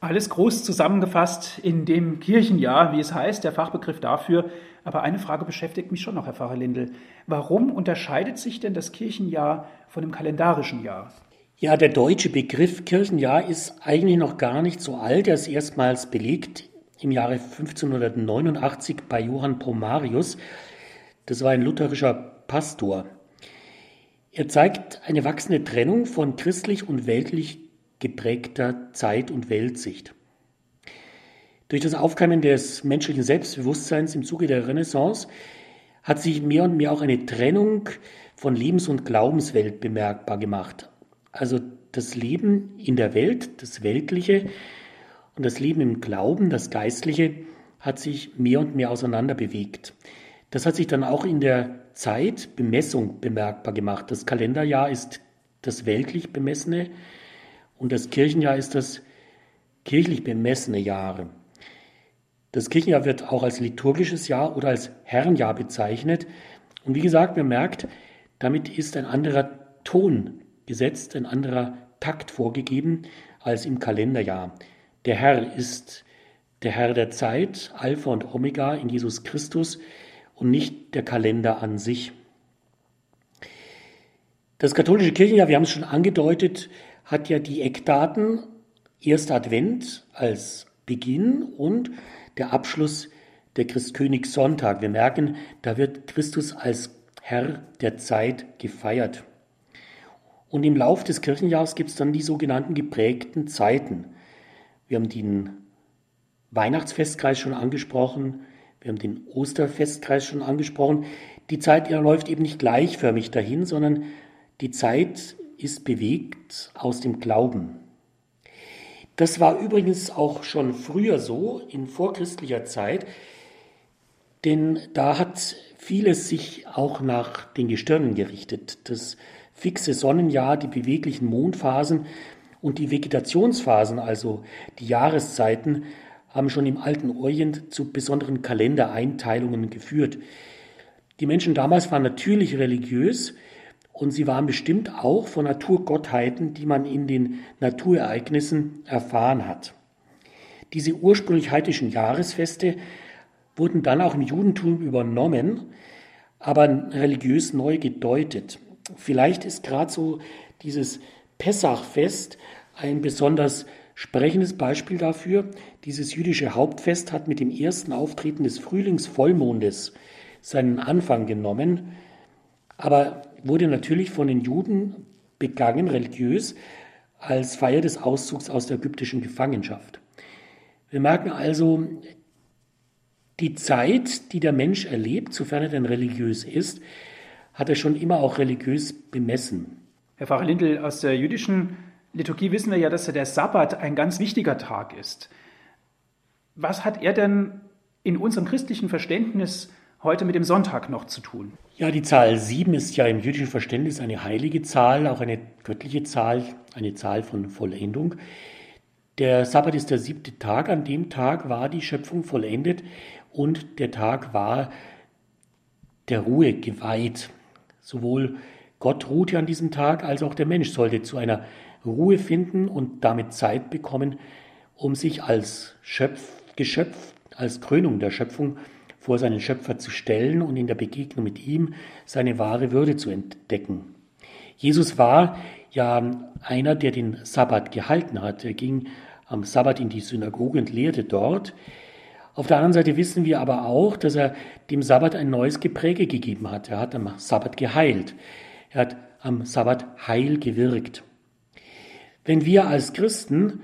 Alles groß zusammengefasst in dem Kirchenjahr, wie es heißt, der Fachbegriff dafür. Aber eine Frage beschäftigt mich schon noch, Herr Pfarrer Lindel. Warum unterscheidet sich denn das Kirchenjahr von dem kalendarischen Jahr? Ja, der deutsche Begriff Kirchenjahr ist eigentlich noch gar nicht so alt. Er ist erstmals belegt im Jahre 1589 bei Johann Pomarius. Das war ein lutherischer Pastor. Er zeigt eine wachsende Trennung von christlich und weltlich geprägter Zeit- und Weltsicht. Durch das Aufkeimen des menschlichen Selbstbewusstseins im Zuge der Renaissance hat sich mehr und mehr auch eine Trennung von Lebens- und Glaubenswelt bemerkbar gemacht. Also das Leben in der Welt, das Weltliche und das Leben im Glauben, das Geistliche, hat sich mehr und mehr auseinander bewegt. Das hat sich dann auch in der Zeitbemessung bemerkbar gemacht. Das Kalenderjahr ist das weltlich bemessene und das Kirchenjahr ist das kirchlich bemessene Jahr. Das Kirchenjahr wird auch als liturgisches Jahr oder als Herrenjahr bezeichnet. Und wie gesagt, man merkt, damit ist ein anderer Ton gesetzt, ein anderer Takt vorgegeben als im Kalenderjahr. Der Herr ist der Herr der Zeit, Alpha und Omega in Jesus Christus und nicht der Kalender an sich. Das katholische Kirchenjahr, wir haben es schon angedeutet, hat ja die Eckdaten erster Advent als Beginn und der Abschluss der Christkönigssonntag. Wir merken, da wird Christus als Herr der Zeit gefeiert. Und im Lauf des Kirchenjahres gibt es dann die sogenannten geprägten Zeiten. Wir haben den Weihnachtsfestkreis schon angesprochen, wir haben den Osterfestkreis schon angesprochen. Die Zeit läuft eben nicht gleichförmig dahin, sondern die Zeit ist bewegt aus dem Glauben. Das war übrigens auch schon früher so, in vorchristlicher Zeit, denn da hat vieles sich auch nach den Gestirnen gerichtet. Das fixe Sonnenjahr, die beweglichen Mondphasen und die Vegetationsphasen, also die Jahreszeiten, haben schon im alten Orient zu besonderen Kalendereinteilungen geführt. Die Menschen damals waren natürlich religiös, und sie waren bestimmt auch von Naturgottheiten, die man in den Naturereignissen erfahren hat. Diese ursprünglich heidnischen Jahresfeste wurden dann auch im Judentum übernommen, aber religiös neu gedeutet. Vielleicht ist gerade so dieses Pessachfest ein besonders sprechendes Beispiel dafür. Dieses jüdische Hauptfest hat mit dem ersten Auftreten des Frühlingsvollmondes seinen Anfang genommen, aber wurde natürlich von den Juden begangen, religiös, als Feier des Auszugs aus der ägyptischen Gefangenschaft. Wir merken also, die Zeit, die der Mensch erlebt, sofern er denn religiös ist, hat er schon immer auch religiös bemessen. Herr Pfarrer Lindl, aus der jüdischen Liturgie wissen wir ja, dass der Sabbat ein ganz wichtiger Tag ist. Was hat er denn in unserem christlichen Verständnis heute mit dem Sonntag noch zu tun? Ja, die Zahl sieben ist ja im jüdischen Verständnis eine heilige Zahl, auch eine göttliche Zahl, eine Zahl von Vollendung. Der Sabbat ist der siebte Tag. An dem Tag war die Schöpfung vollendet und der Tag war der Ruhe geweiht. Sowohl Gott ruhte an diesem Tag, als auch der Mensch sollte zu einer Ruhe finden und damit Zeit bekommen, um sich als Schöpf, Geschöpf, als Krönung der Schöpfung vor seinen Schöpfer zu stellen und in der Begegnung mit ihm seine wahre Würde zu entdecken. Jesus war ja einer, der den Sabbat gehalten hat. Er ging am Sabbat in die Synagoge und lehrte dort. Auf der anderen Seite wissen wir aber auch, dass er dem Sabbat ein neues Gepräge gegeben hat. Er hat am Sabbat geheilt. Er hat am Sabbat Heil gewirkt. Wenn wir als Christen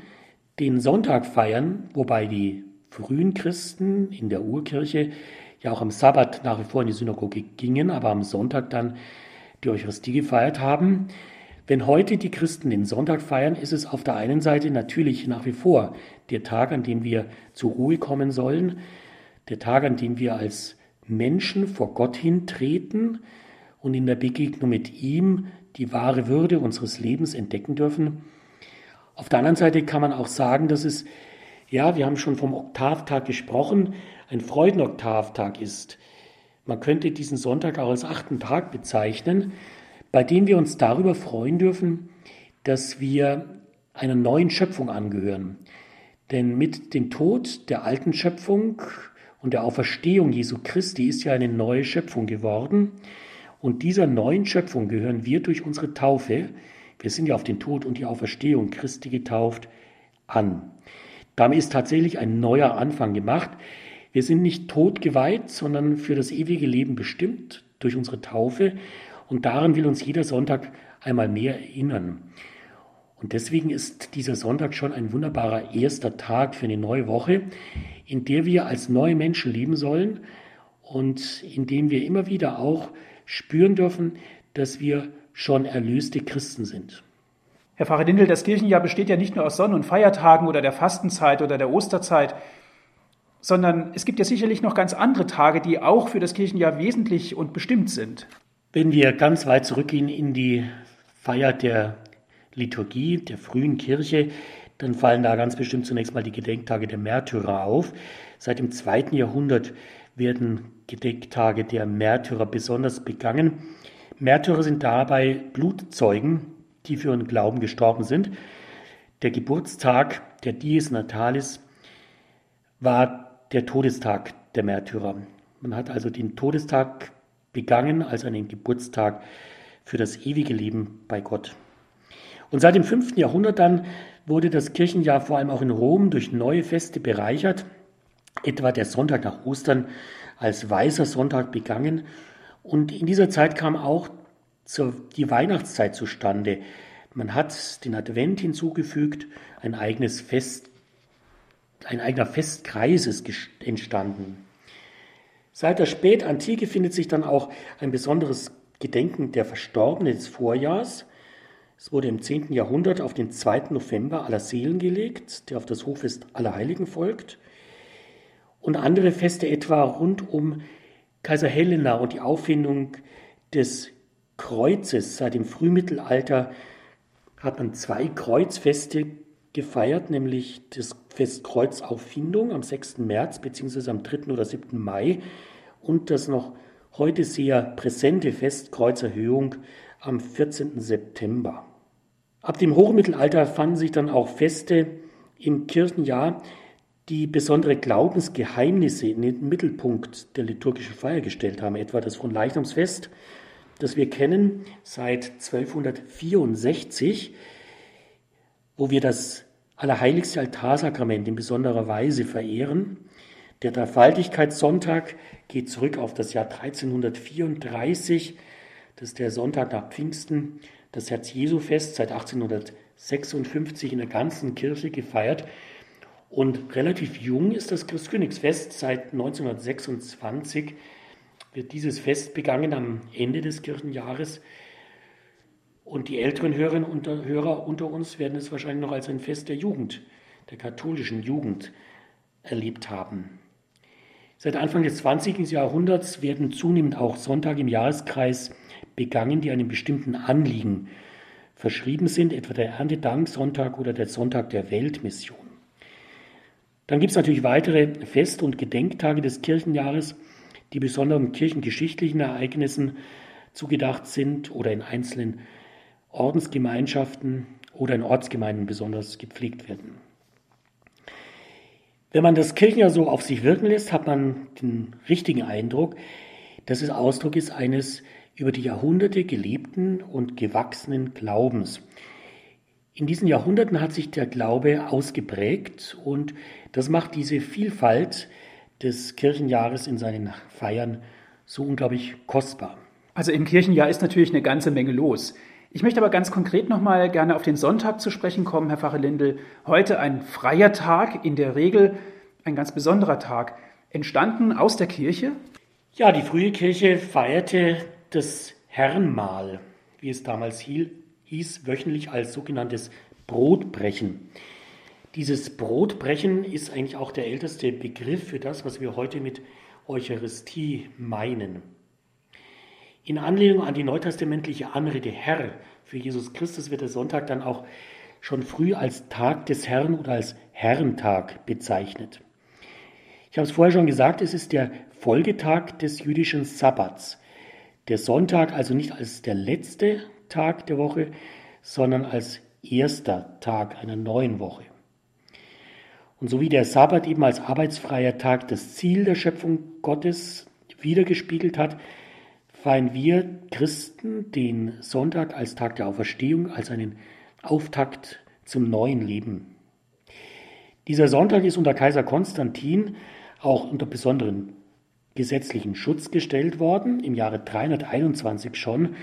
den Sonntag feiern, wobei die frühen Christen in der Urkirche ja auch am Sabbat nach wie vor in die Synagoge gingen, aber am Sonntag dann die Eucharistie gefeiert haben, wenn heute die Christen den Sonntag feiern, ist es auf der einen Seite natürlich nach wie vor der Tag, an dem wir zur Ruhe kommen sollen, der Tag, an dem wir als Menschen vor Gott hintreten und in der Begegnung mit ihm die wahre Würde unseres Lebens entdecken dürfen. Auf der anderen Seite kann man auch sagen, dass es, ja, wir haben schon vom Oktavtag gesprochen, ein Freudenoktavtag ist. Man könnte diesen Sonntag auch als achten Tag bezeichnen, bei dem wir uns darüber freuen dürfen, dass wir einer neuen Schöpfung angehören. Denn mit dem Tod der alten Schöpfung und der Auferstehung Jesu Christi ist ja eine neue Schöpfung geworden. Und dieser neuen Schöpfung gehören wir durch unsere Taufe, wir sind ja auf den Tod und die Auferstehung Christi getauft, an. Damit ist tatsächlich ein neuer Anfang gemacht. Wir sind nicht tot geweiht, sondern für das ewige Leben bestimmt durch unsere Taufe und daran will uns jeder Sonntag einmal mehr erinnern. Und deswegen ist dieser Sonntag schon ein wunderbarer erster Tag für eine neue Woche, in der wir als neue Menschen leben sollen und in dem wir immer wieder auch spüren dürfen, dass wir schon erlöste Christen sind. Herr Pfarrer Dindel, das Kirchenjahr besteht ja nicht nur aus Sonn- und Feiertagen oder der Fastenzeit oder der Osterzeit, sondern es gibt ja sicherlich noch ganz andere Tage, die auch für das Kirchenjahr wesentlich und bestimmt sind. Wenn wir ganz weit zurückgehen in die Feier der Liturgie der frühen Kirche, dann fallen da ganz bestimmt zunächst mal die Gedenktage der Märtyrer auf. Seit dem zweiten Jahrhundert werden Gedenktage der Märtyrer besonders begangen. Märtyrer sind dabei Blutzeugen, die für ihren Glauben gestorben sind. Der Geburtstag der Dies Natalis war der Todestag der Märtyrer. Man hat also den Todestag begangen als einen Geburtstag für das ewige Leben bei Gott. Und seit dem 5. Jahrhundert dann wurde das Kirchenjahr vor allem auch in Rom durch neue Feste bereichert, etwa der Sonntag nach Ostern als weißer Sonntag begangen. Und in dieser Zeit kam auch die Weihnachtszeit zustande. Man hat den Advent hinzugefügt, ein eigenes Fest, ein eigener Festkreis ist entstanden. Seit der Spätantike findet sich dann auch ein besonderes Gedenken der Verstorbenen des Vorjahrs. Es wurde im 10. Jahrhundert auf den 2. November aller Seelen gelegt, der auf das Hochfest aller Heiligen folgt. Und andere Feste etwa rund um Kaiser Helena und die Auffindung des Kreuzes. Seit dem Frühmittelalter hat man zwei Kreuzfeste gefeiert, nämlich das Fest Kreuzauffindung am 6. März bzw. am 3. oder 7. Mai und das noch heute sehr präsente Fest Kreuzerhöhung am 14. September. Ab dem Hochmittelalter fanden sich dann auch Feste im Kirchenjahr, die besondere Glaubensgeheimnisse in den Mittelpunkt der liturgischen Feier gestellt haben, etwa das von Leichnamsfest, das wir kennen seit 1264, wo wir das Allerheiligste Altarsakrament in besonderer Weise verehren. Der Dreifaltigkeitssonntag geht zurück auf das Jahr 1334. Das ist der Sonntag nach Pfingsten, das Herz-Jesu-Fest seit 1856 in der ganzen Kirche gefeiert. Und relativ jung ist das Christkönigsfest. Seit 1926 wird dieses Fest begangen am Ende des Kirchenjahres. Und die älteren Hörerinnen und Hörer unter uns werden es wahrscheinlich noch als ein Fest der Jugend, der katholischen Jugend erlebt haben. Seit Anfang des 20. Jahrhunderts werden zunehmend auch Sonntage im Jahreskreis begangen, die einem bestimmten Anliegen verschrieben sind, etwa der Erntedanksonntag oder der Sonntag der Weltmission. Dann gibt es natürlich weitere Fest- und Gedenktage des Kirchenjahres, die besonderen kirchengeschichtlichen Ereignissen zugedacht sind oder in einzelnen Ordensgemeinschaften oder in Ortsgemeinden besonders gepflegt werden. Wenn man das Kirchenjahr so auf sich wirken lässt, hat man den richtigen Eindruck, dass es Ausdruck ist eines über die Jahrhunderte gelebten und gewachsenen Glaubens. In diesen Jahrhunderten hat sich der Glaube ausgeprägt und das macht diese Vielfalt des Kirchenjahres in seinen Feiern so unglaublich kostbar. Also im Kirchenjahr ist natürlich eine ganze Menge los. Ich möchte aber ganz konkret nochmal gerne auf den Sonntag zu sprechen kommen, Herr Pfarrer. Heute ein freier Tag, in der Regel ein ganz besonderer Tag, entstanden aus der Kirche? Ja, die frühe Kirche feierte das Herrenmahl, wie es damals hieß, wöchentlich als sogenanntes Brotbrechen. Dieses Brotbrechen ist eigentlich auch der älteste Begriff für das, was wir heute mit Eucharistie meinen. In Anlehnung an die neutestamentliche Anrede Herr für Jesus Christus wird der Sonntag dann auch schon früh als Tag des Herrn oder als Herrentag bezeichnet. Ich habe es vorher schon gesagt, es ist der Folgetag des jüdischen Sabbats. Der Sonntag also nicht als der letzte Tag der Woche, sondern als erster Tag einer neuen Woche. Und so wie der Sabbat eben als arbeitsfreier Tag das Ziel der Schöpfung Gottes wiedergespiegelt hat, feiern wir Christen den Sonntag als Tag der Auferstehung, als einen Auftakt zum neuen Leben. Dieser Sonntag ist unter Kaiser Konstantin auch unter besonderen gesetzlichen Schutz gestellt worden. Im Jahre 321 schon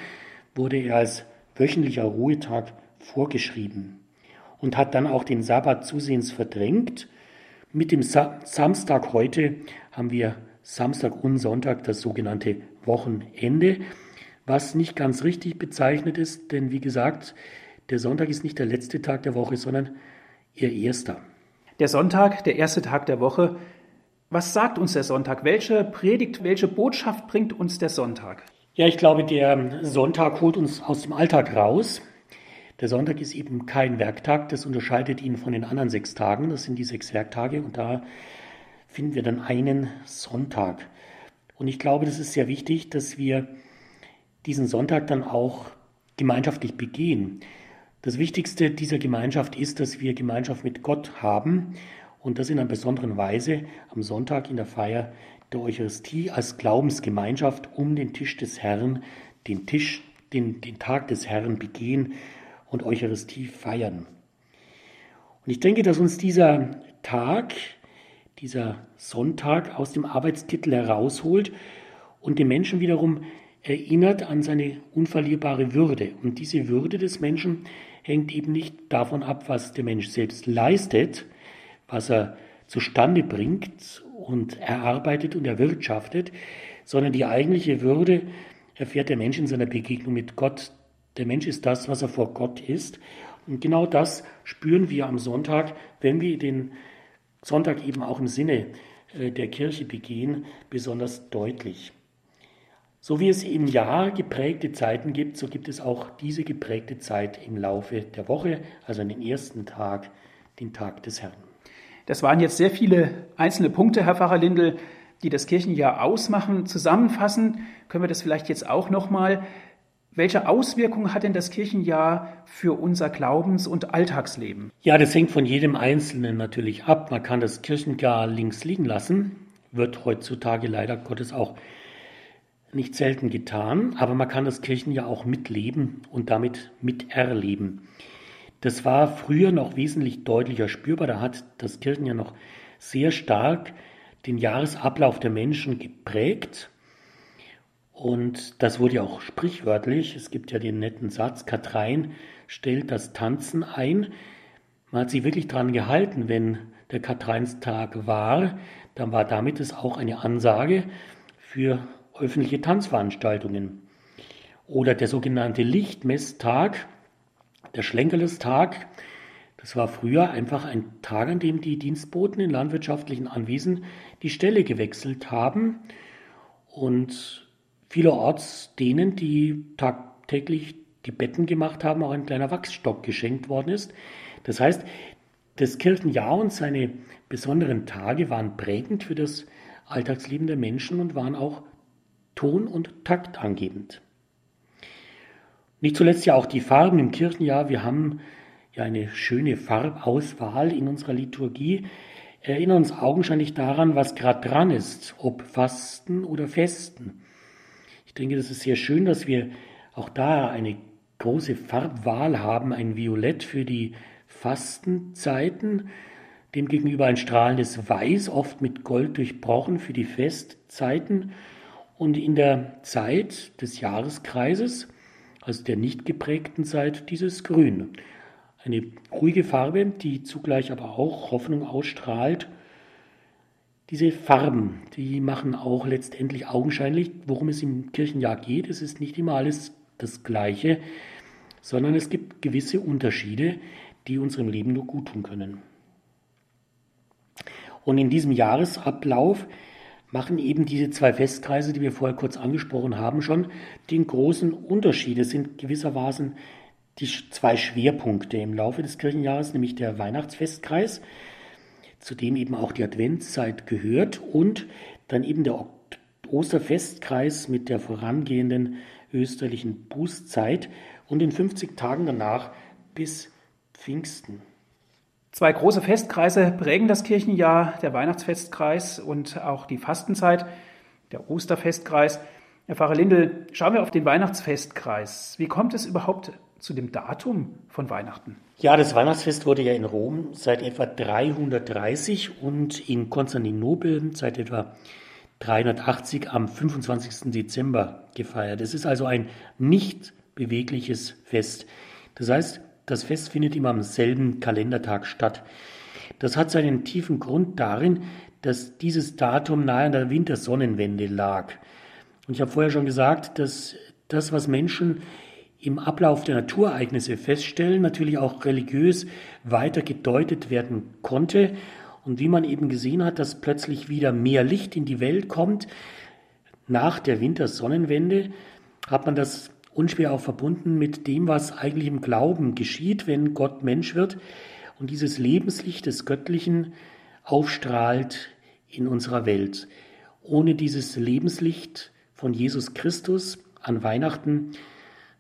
wurde er als wöchentlicher Ruhetag vorgeschrieben und hat dann auch den Sabbat zusehends verdrängt. Mit dem Sa Samstag heute haben wir Samstag und Sonntag das sogenannte Wochenende, was nicht ganz richtig bezeichnet ist, denn wie gesagt, der Sonntag ist nicht der letzte Tag der Woche, sondern ihr erster. Der Sonntag, der erste Tag der Woche. Was sagt uns der Sonntag? Welche Predigt, welche Botschaft bringt uns der Sonntag? Ja, ich glaube, der Sonntag holt uns aus dem Alltag raus. Der Sonntag ist eben kein Werktag, das unterscheidet ihn von den anderen sechs Tagen. Das sind die sechs Werktage und da finden wir dann einen Sonntag. Und ich glaube, das ist sehr wichtig, dass wir diesen Sonntag dann auch gemeinschaftlich begehen. Das Wichtigste dieser Gemeinschaft ist, dass wir Gemeinschaft mit Gott haben und das in einer besonderen Weise am Sonntag in der Feier der Eucharistie als Glaubensgemeinschaft um den Tisch des Herrn, den Tisch, den, den Tag des Herrn begehen und Eucharistie feiern. Und ich denke, dass uns dieser Tag, dieser Sonntag aus dem Arbeitstitel herausholt und den Menschen wiederum erinnert an seine unverlierbare Würde. Und diese Würde des Menschen hängt eben nicht davon ab, was der Mensch selbst leistet, was er zustande bringt und erarbeitet und erwirtschaftet, sondern die eigentliche Würde erfährt der Mensch in seiner Begegnung mit Gott, der Mensch ist das, was er vor Gott ist. Und genau das spüren wir am Sonntag, wenn wir den Sonntag eben auch im Sinne der Kirche begehen, besonders deutlich. So wie es im Jahr geprägte Zeiten gibt, so gibt es auch diese geprägte Zeit im Laufe der Woche, also an den ersten Tag, den Tag des Herrn. Das waren jetzt sehr viele einzelne Punkte, Herr Pfarrer Lindel, die das Kirchenjahr ausmachen. Zusammenfassen können wir das vielleicht jetzt auch nochmal. Welche Auswirkungen hat denn das Kirchenjahr für unser Glaubens- und Alltagsleben? Ja, das hängt von jedem Einzelnen natürlich ab. Man kann das Kirchenjahr links liegen lassen, wird heutzutage leider Gottes auch nicht selten getan, aber man kann das Kirchenjahr auch mitleben und damit miterleben. Das war früher noch wesentlich deutlicher spürbar. Da hat das Kirchenjahr noch sehr stark den Jahresablauf der Menschen geprägt. Und das wurde ja auch sprichwörtlich. Es gibt ja den netten Satz, Katrein stellt das Tanzen ein. Man hat sich wirklich daran gehalten, wenn der Katreinstag war, dann war damit es auch eine Ansage für öffentliche Tanzveranstaltungen. Oder der sogenannte Lichtmesstag, der Schlenkerlestag, das war früher einfach ein Tag, an dem die Dienstboten in landwirtschaftlichen Anwesen die Stelle gewechselt haben und vielerorts denen, die tagtäglich die Betten gemacht haben, auch ein kleiner Wachsstock geschenkt worden ist. Das heißt, das Kirchenjahr und seine besonderen Tage waren prägend für das Alltagsleben der Menschen und waren auch ton- und taktangebend. Nicht zuletzt ja auch die Farben im Kirchenjahr. Wir haben ja eine schöne Farbauswahl in unserer Liturgie. Erinnern uns augenscheinlich daran, was gerade dran ist, ob Fasten oder Festen. Ich denke, das ist sehr schön, dass wir auch da eine große Farbwahl haben, ein Violett für die Fastenzeiten, demgegenüber ein strahlendes Weiß, oft mit Gold durchbrochen für die Festzeiten und in der Zeit des Jahreskreises, also der nicht geprägten Zeit, dieses Grün. Eine ruhige Farbe, die zugleich aber auch Hoffnung ausstrahlt. Diese Farben, die machen auch letztendlich augenscheinlich, worum es im Kirchenjahr geht. Es ist nicht immer alles das Gleiche, sondern es gibt gewisse Unterschiede, die unserem Leben nur gut tun können. Und in diesem Jahresablauf machen eben diese zwei Festkreise, die wir vorher kurz angesprochen haben, schon den großen Unterschied. Es sind gewissermaßen die zwei Schwerpunkte im Laufe des Kirchenjahres, nämlich der Weihnachtsfestkreis, zu dem eben auch die Adventszeit gehört, und dann eben der Osterfestkreis mit der vorangehenden österlichen Bußzeit und den 50 Tagen danach bis Pfingsten. Zwei große Festkreise prägen das Kirchenjahr, der Weihnachtsfestkreis und auch die Fastenzeit, der Osterfestkreis. Herr Pfarrer Lindel, schauen wir auf den Weihnachtsfestkreis. Wie kommt es überhaupt zu dem Datum von Weihnachten? Ja, das Weihnachtsfest wurde ja in Rom seit etwa 330 und in Konstantinopel seit etwa 380 am 25. Dezember gefeiert. Es ist also ein nicht bewegliches Fest. Das heißt, das Fest findet immer am selben Kalendertag statt. Das hat seinen tiefen Grund darin, dass dieses Datum nahe an der Wintersonnenwende lag. Und ich habe vorher schon gesagt, dass das, was Menschen im Ablauf der Naturereignisse feststellen, natürlich auch religiös weiter gedeutet werden konnte. Und wie man eben gesehen hat, dass plötzlich wieder mehr Licht in die Welt kommt, nach der Wintersonnenwende, hat man das unschwer auch verbunden mit dem, was eigentlich im Glauben geschieht, wenn Gott Mensch wird und dieses Lebenslicht des Göttlichen aufstrahlt in unserer Welt. Ohne dieses Lebenslicht von Jesus Christus an Weihnachten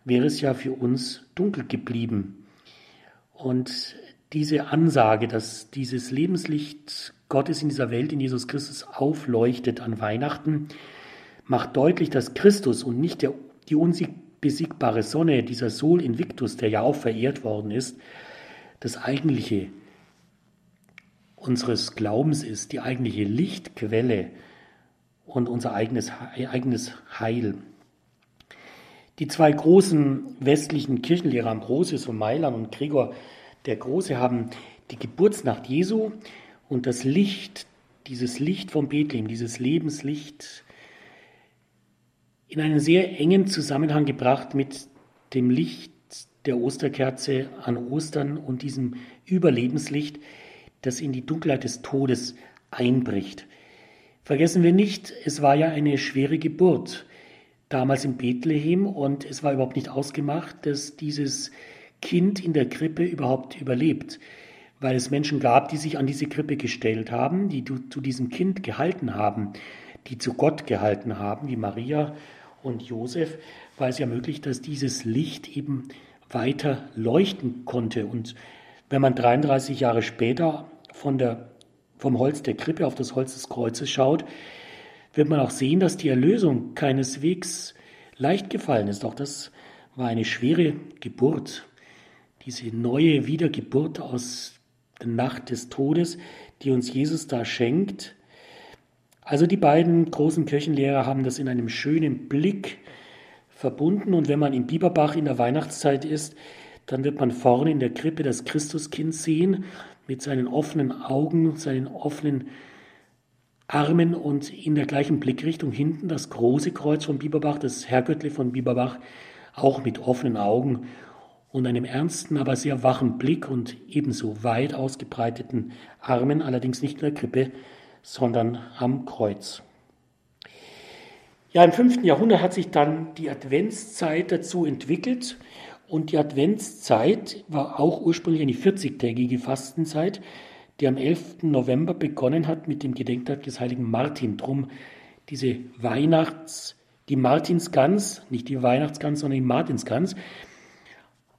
wäre es ja für uns dunkel geblieben. Und diese Ansage, dass dieses Lebenslicht Gottes in dieser Welt, in Jesus Christus aufleuchtet an Weihnachten, macht deutlich, dass Christus und nicht der, die unbesiegbare Sonne, dieser Sol Invictus, der ja auch verehrt worden ist, das eigentliche unseres Glaubens ist, die eigentliche Lichtquelle und unser eigenes, eigenes Heil. Die zwei großen westlichen Kirchenlehrer, Ambrosius von Mailand und Gregor der Große, haben die Geburtsnacht Jesu und das Licht, dieses Licht vom Bethlehem, dieses Lebenslicht in einen sehr engen Zusammenhang gebracht mit dem Licht der Osterkerze an Ostern und diesem Überlebenslicht, das in die Dunkelheit des Todes einbricht. Vergessen wir nicht, es war ja eine schwere Geburt damals in Bethlehem und es war überhaupt nicht ausgemacht, dass dieses Kind in der Krippe überhaupt überlebt, weil es Menschen gab, die sich an diese Krippe gestellt haben, die zu diesem Kind gehalten haben, die zu Gott gehalten haben, wie Maria und Josef war es ja möglich, dass dieses Licht eben weiter leuchten konnte. Und wenn man 33 Jahre später von der, vom Holz der Krippe auf das Holz des Kreuzes schaut, wird man auch sehen, dass die Erlösung keineswegs leicht gefallen ist. Auch das war eine schwere Geburt. Diese neue Wiedergeburt aus der Nacht des Todes, die uns Jesus da schenkt. Also die beiden großen Kirchenlehrer haben das in einem schönen Blick verbunden. Und wenn man in Bieberbach in der Weihnachtszeit ist, dann wird man vorne in der Krippe das Christuskind sehen mit seinen offenen Augen, seinen offenen Armen und in der gleichen Blickrichtung hinten das große Kreuz von Bieberbach, das Herrgöttle von Bieberbach, auch mit offenen Augen und einem ernsten, aber sehr wachen Blick und ebenso weit ausgebreiteten Armen, allerdings nicht in der Krippe, sondern am Kreuz. Ja, im fünften Jahrhundert hat sich dann die Adventszeit dazu entwickelt und die Adventszeit war auch ursprünglich eine 40-tägige Fastenzeit, die am 11. November begonnen hat mit dem Gedenktag des heiligen Martin. Drum diese Weihnachts, die Martinsgans, nicht die Weihnachtsgans, sondern die Martinsgans,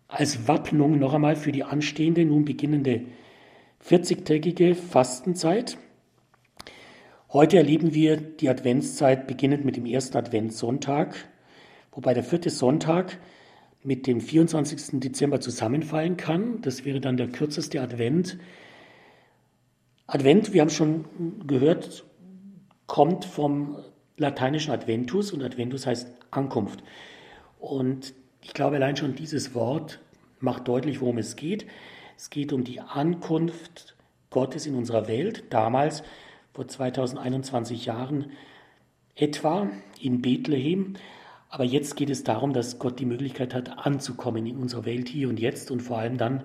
als Wappnung noch einmal für die anstehende, nun beginnende 40-tägige Fastenzeit. Heute erleben wir die Adventszeit beginnend mit dem ersten Adventssonntag, wobei der vierte Sonntag mit dem 24. Dezember zusammenfallen kann. Das wäre dann der kürzeste Advent. Advent, wir haben schon gehört, kommt vom lateinischen Adventus und Adventus heißt Ankunft. Und ich glaube, allein schon dieses Wort macht deutlich, worum es geht. Es geht um die Ankunft Gottes in unserer Welt. Damals, vor 2021 Jahren etwa, in Bethlehem. Aber jetzt geht es darum, dass Gott die Möglichkeit hat, anzukommen in unserer Welt hier und jetzt und vor allem dann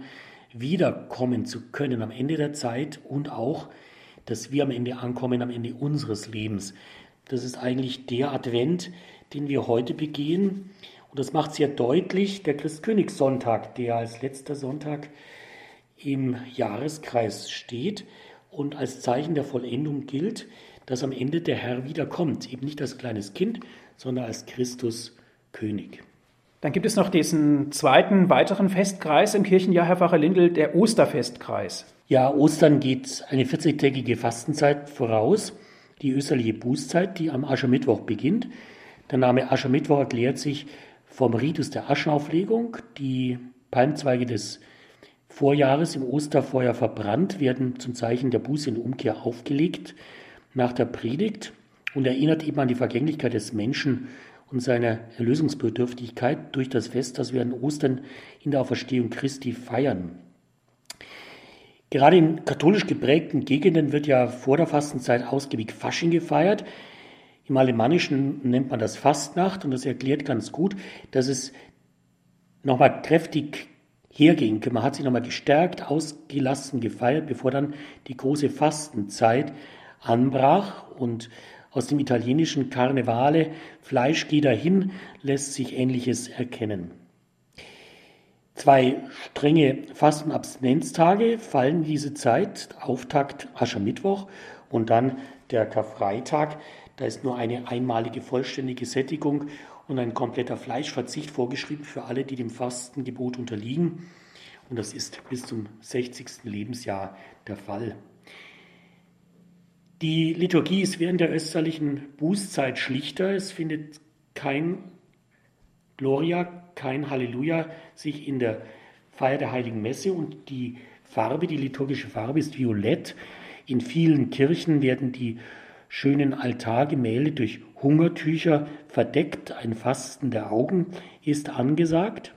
wiederkommen zu können am Ende der Zeit und auch, dass wir am Ende ankommen, am Ende unseres Lebens. Das ist eigentlich der Advent, den wir heute begehen. Und das macht sehr deutlich der Christkönigssonntag, der als letzter Sonntag im Jahreskreis steht und als Zeichen der Vollendung gilt, dass am Ende der Herr wiederkommt, eben nicht als kleines Kind, sondern als Christus König. Dann gibt es noch diesen zweiten weiteren Festkreis im Kirchenjahr, Herr Pfarrer Lindel, der Osterfestkreis. Ja, Ostern geht eine 40-tägige Fastenzeit voraus, die österliche Bußzeit, die am Aschermittwoch beginnt. Der Name Aschermittwoch erklärt sich vom Ritus der Aschenauflegung. Die Palmzweige des Vorjahres im Osterfeuer verbrannt, werden zum Zeichen der Buße und Umkehr aufgelegt nach der Predigt und erinnert eben an die Vergänglichkeit des Menschen und seiner Erlösungsbedürftigkeit durch das Fest, das wir an Ostern in der Auferstehung Christi feiern. Gerade in katholisch geprägten Gegenden wird ja vor der Fastenzeit ausgiebig Fasching gefeiert. Im Alemannischen nennt man das Fastnacht und das erklärt ganz gut, dass es nochmal kräftig herging. Man hat sich nochmal gestärkt, ausgelassen gefeiert, bevor dann die große Fastenzeit anbrach und aus dem italienischen Karnevale, Fleisch geht dahin, lässt sich Ähnliches erkennen. Zwei strenge Fastenabstinenztage fallen diese Zeit, Auftakt Aschermittwoch und dann der Karfreitag. Da ist nur eine einmalige vollständige Sättigung und ein kompletter Fleischverzicht vorgeschrieben für alle, die dem Fastengebot unterliegen. Und das ist bis zum 60. Lebensjahr der Fall. Die Liturgie ist während der österlichen Bußzeit schlichter. Es findet kein Gloria, kein Halleluja sich in der Feier der Heiligen Messe und die Farbe, die liturgische Farbe ist violett. In vielen Kirchen werden die schönen Altargemälde durch Hungertücher verdeckt. Ein Fasten der Augen ist angesagt.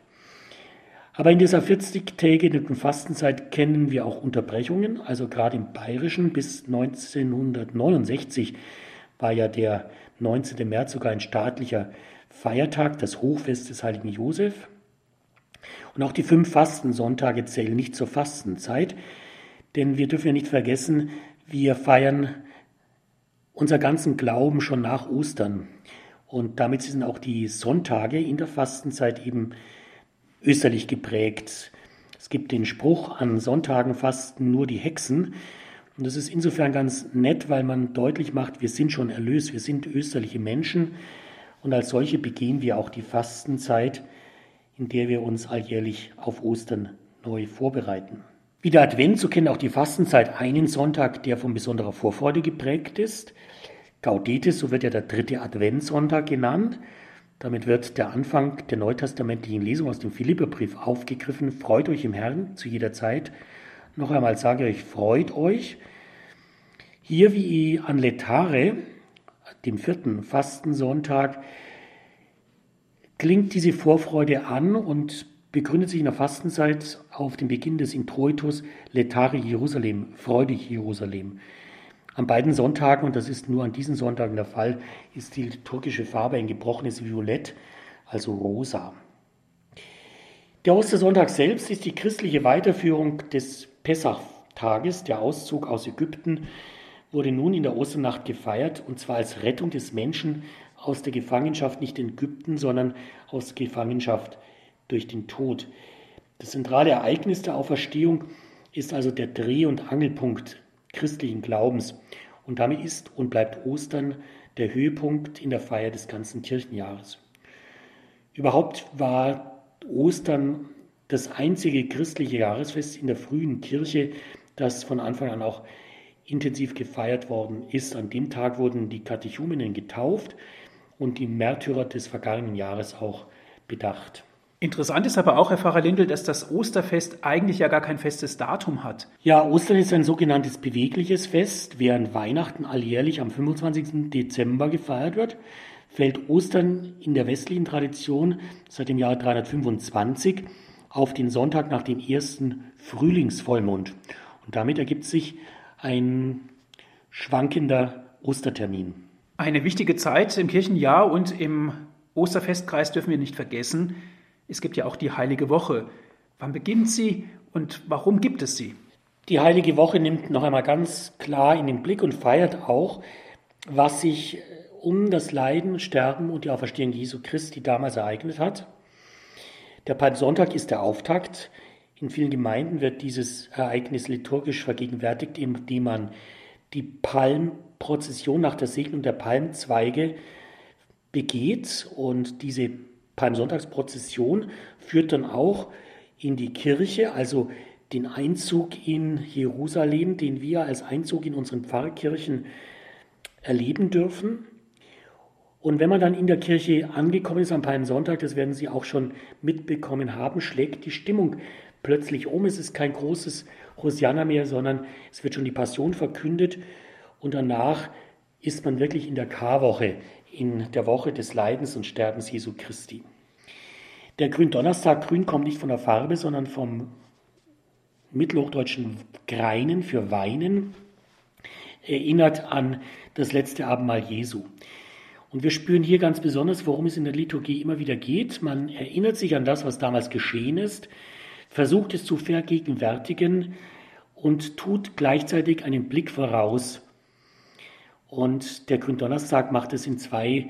Aber in dieser 40-tägigen Fastenzeit kennen wir auch Unterbrechungen. Also gerade im Bayerischen bis 1969 war ja der 19. März sogar ein staatlicher Feiertag, das Hochfest des heiligen Josef. Und auch die fünf Fastensonntage zählen nicht zur Fastenzeit, denn wir dürfen ja nicht vergessen, wir feiern unser ganzen Glauben schon nach Ostern. Und damit sind auch die Sonntage in der Fastenzeit eben österlich geprägt. Es gibt den Spruch, an Sonntagen fasten nur die Hexen. Und das ist insofern ganz nett, weil man deutlich macht, wir sind schon erlöst, wir sind österliche Menschen. Und als solche begehen wir auch die Fastenzeit, in der wir uns alljährlich auf Ostern neu vorbereiten. Wie der Advent, so kennt auch die Fastenzeit einen Sonntag, der von besonderer Vorfreude geprägt ist. Gaudete, so wird ja der dritte Adventssonntag genannt. Damit wird der Anfang der neutestamentlichen Lesung aus dem Philipperbrief aufgegriffen. Freut euch im Herrn zu jeder Zeit. Noch einmal sage ich, freut euch. Hier wie an Letare, dem vierten Fastensonntag, klingt diese Vorfreude an und begründet sich in der Fastenzeit auf den Beginn des Introitus Letare Jerusalem, freudig Jerusalem. An beiden Sonntagen, und das ist nur an diesen Sonntagen der Fall, ist die liturgische Farbe ein gebrochenes Violett, also rosa. Der Ostersonntag selbst ist die christliche Weiterführung des Pessachtages, der Auszug aus Ägypten, wurde nun in der Osternacht gefeiert, und zwar als Rettung des Menschen aus der Gefangenschaft nicht in Ägypten, sondern aus Gefangenschaft durch den Tod. Das zentrale Ereignis der Auferstehung ist also der Dreh- und Angelpunkt christlichen Glaubens. Und damit ist und bleibt Ostern der Höhepunkt in der Feier des ganzen Kirchenjahres. Überhaupt war Ostern das einzige christliche Jahresfest in der frühen Kirche, das von Anfang an auch intensiv gefeiert worden ist. An dem Tag wurden die Katechumenen getauft und die Märtyrer des vergangenen Jahres auch bedacht. Interessant ist aber auch, Herr Pfarrer Lindel, dass das Osterfest eigentlich ja gar kein festes Datum hat. Ja, Ostern ist ein sogenanntes bewegliches Fest. Während Weihnachten alljährlich am 25. Dezember gefeiert wird, fällt Ostern in der westlichen Tradition seit dem Jahr 325 auf den Sonntag nach dem ersten Frühlingsvollmond. Und damit ergibt sich ein schwankender Ostertermin. Eine wichtige Zeit im Kirchenjahr und im Osterfestkreis dürfen wir nicht vergessen. Es gibt ja auch die Heilige Woche. Wann beginnt sie und warum gibt es sie? Die Heilige Woche nimmt noch einmal ganz klar in den Blick und feiert auch, was sich äh, um das Leiden, Sterben und die Auferstehung Jesu Christi damals ereignet hat. Der Palmsonntag ist der Auftakt. In vielen Gemeinden wird dieses Ereignis liturgisch vergegenwärtigt, indem man die Palmprozession nach der Segnung der Palmzweige begeht und diese Palmsonntagsprozession führt dann auch in die Kirche, also den Einzug in Jerusalem, den wir als Einzug in unseren Pfarrkirchen erleben dürfen. Und wenn man dann in der Kirche angekommen ist am Palmsonntag, das werden Sie auch schon mitbekommen haben, schlägt die Stimmung plötzlich um. Es ist kein großes Hosianna mehr, sondern es wird schon die Passion verkündet und danach ist man wirklich in der Karwoche, in der Woche des Leidens und Sterbens Jesu Christi. Der Gründonnerstag, grün kommt nicht von der Farbe, sondern vom mittelhochdeutschen Greinen für Weinen, erinnert an das letzte Abendmahl Jesu. Und wir spüren hier ganz besonders, worum es in der Liturgie immer wieder geht. Man erinnert sich an das, was damals geschehen ist, versucht es zu vergegenwärtigen und tut gleichzeitig einen Blick voraus. Und der Gründonnerstag macht es in zwei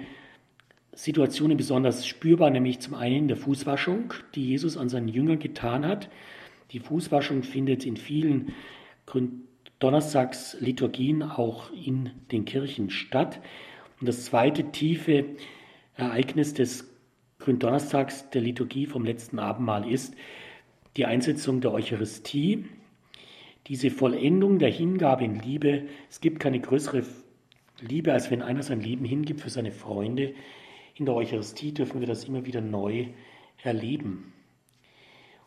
Situationen besonders spürbar, nämlich zum einen der Fußwaschung, die Jesus an seinen Jüngern getan hat. Die Fußwaschung findet in vielen Donnerstagsliturgien auch in den Kirchen statt. Und das zweite tiefe Ereignis des Gründonnerstags der Liturgie vom letzten Abendmahl ist, die Einsetzung der Eucharistie, diese Vollendung der Hingabe in Liebe. Es gibt keine größere Liebe, als wenn einer sein Leben hingibt für seine Freunde. In der Eucharistie dürfen wir das immer wieder neu erleben.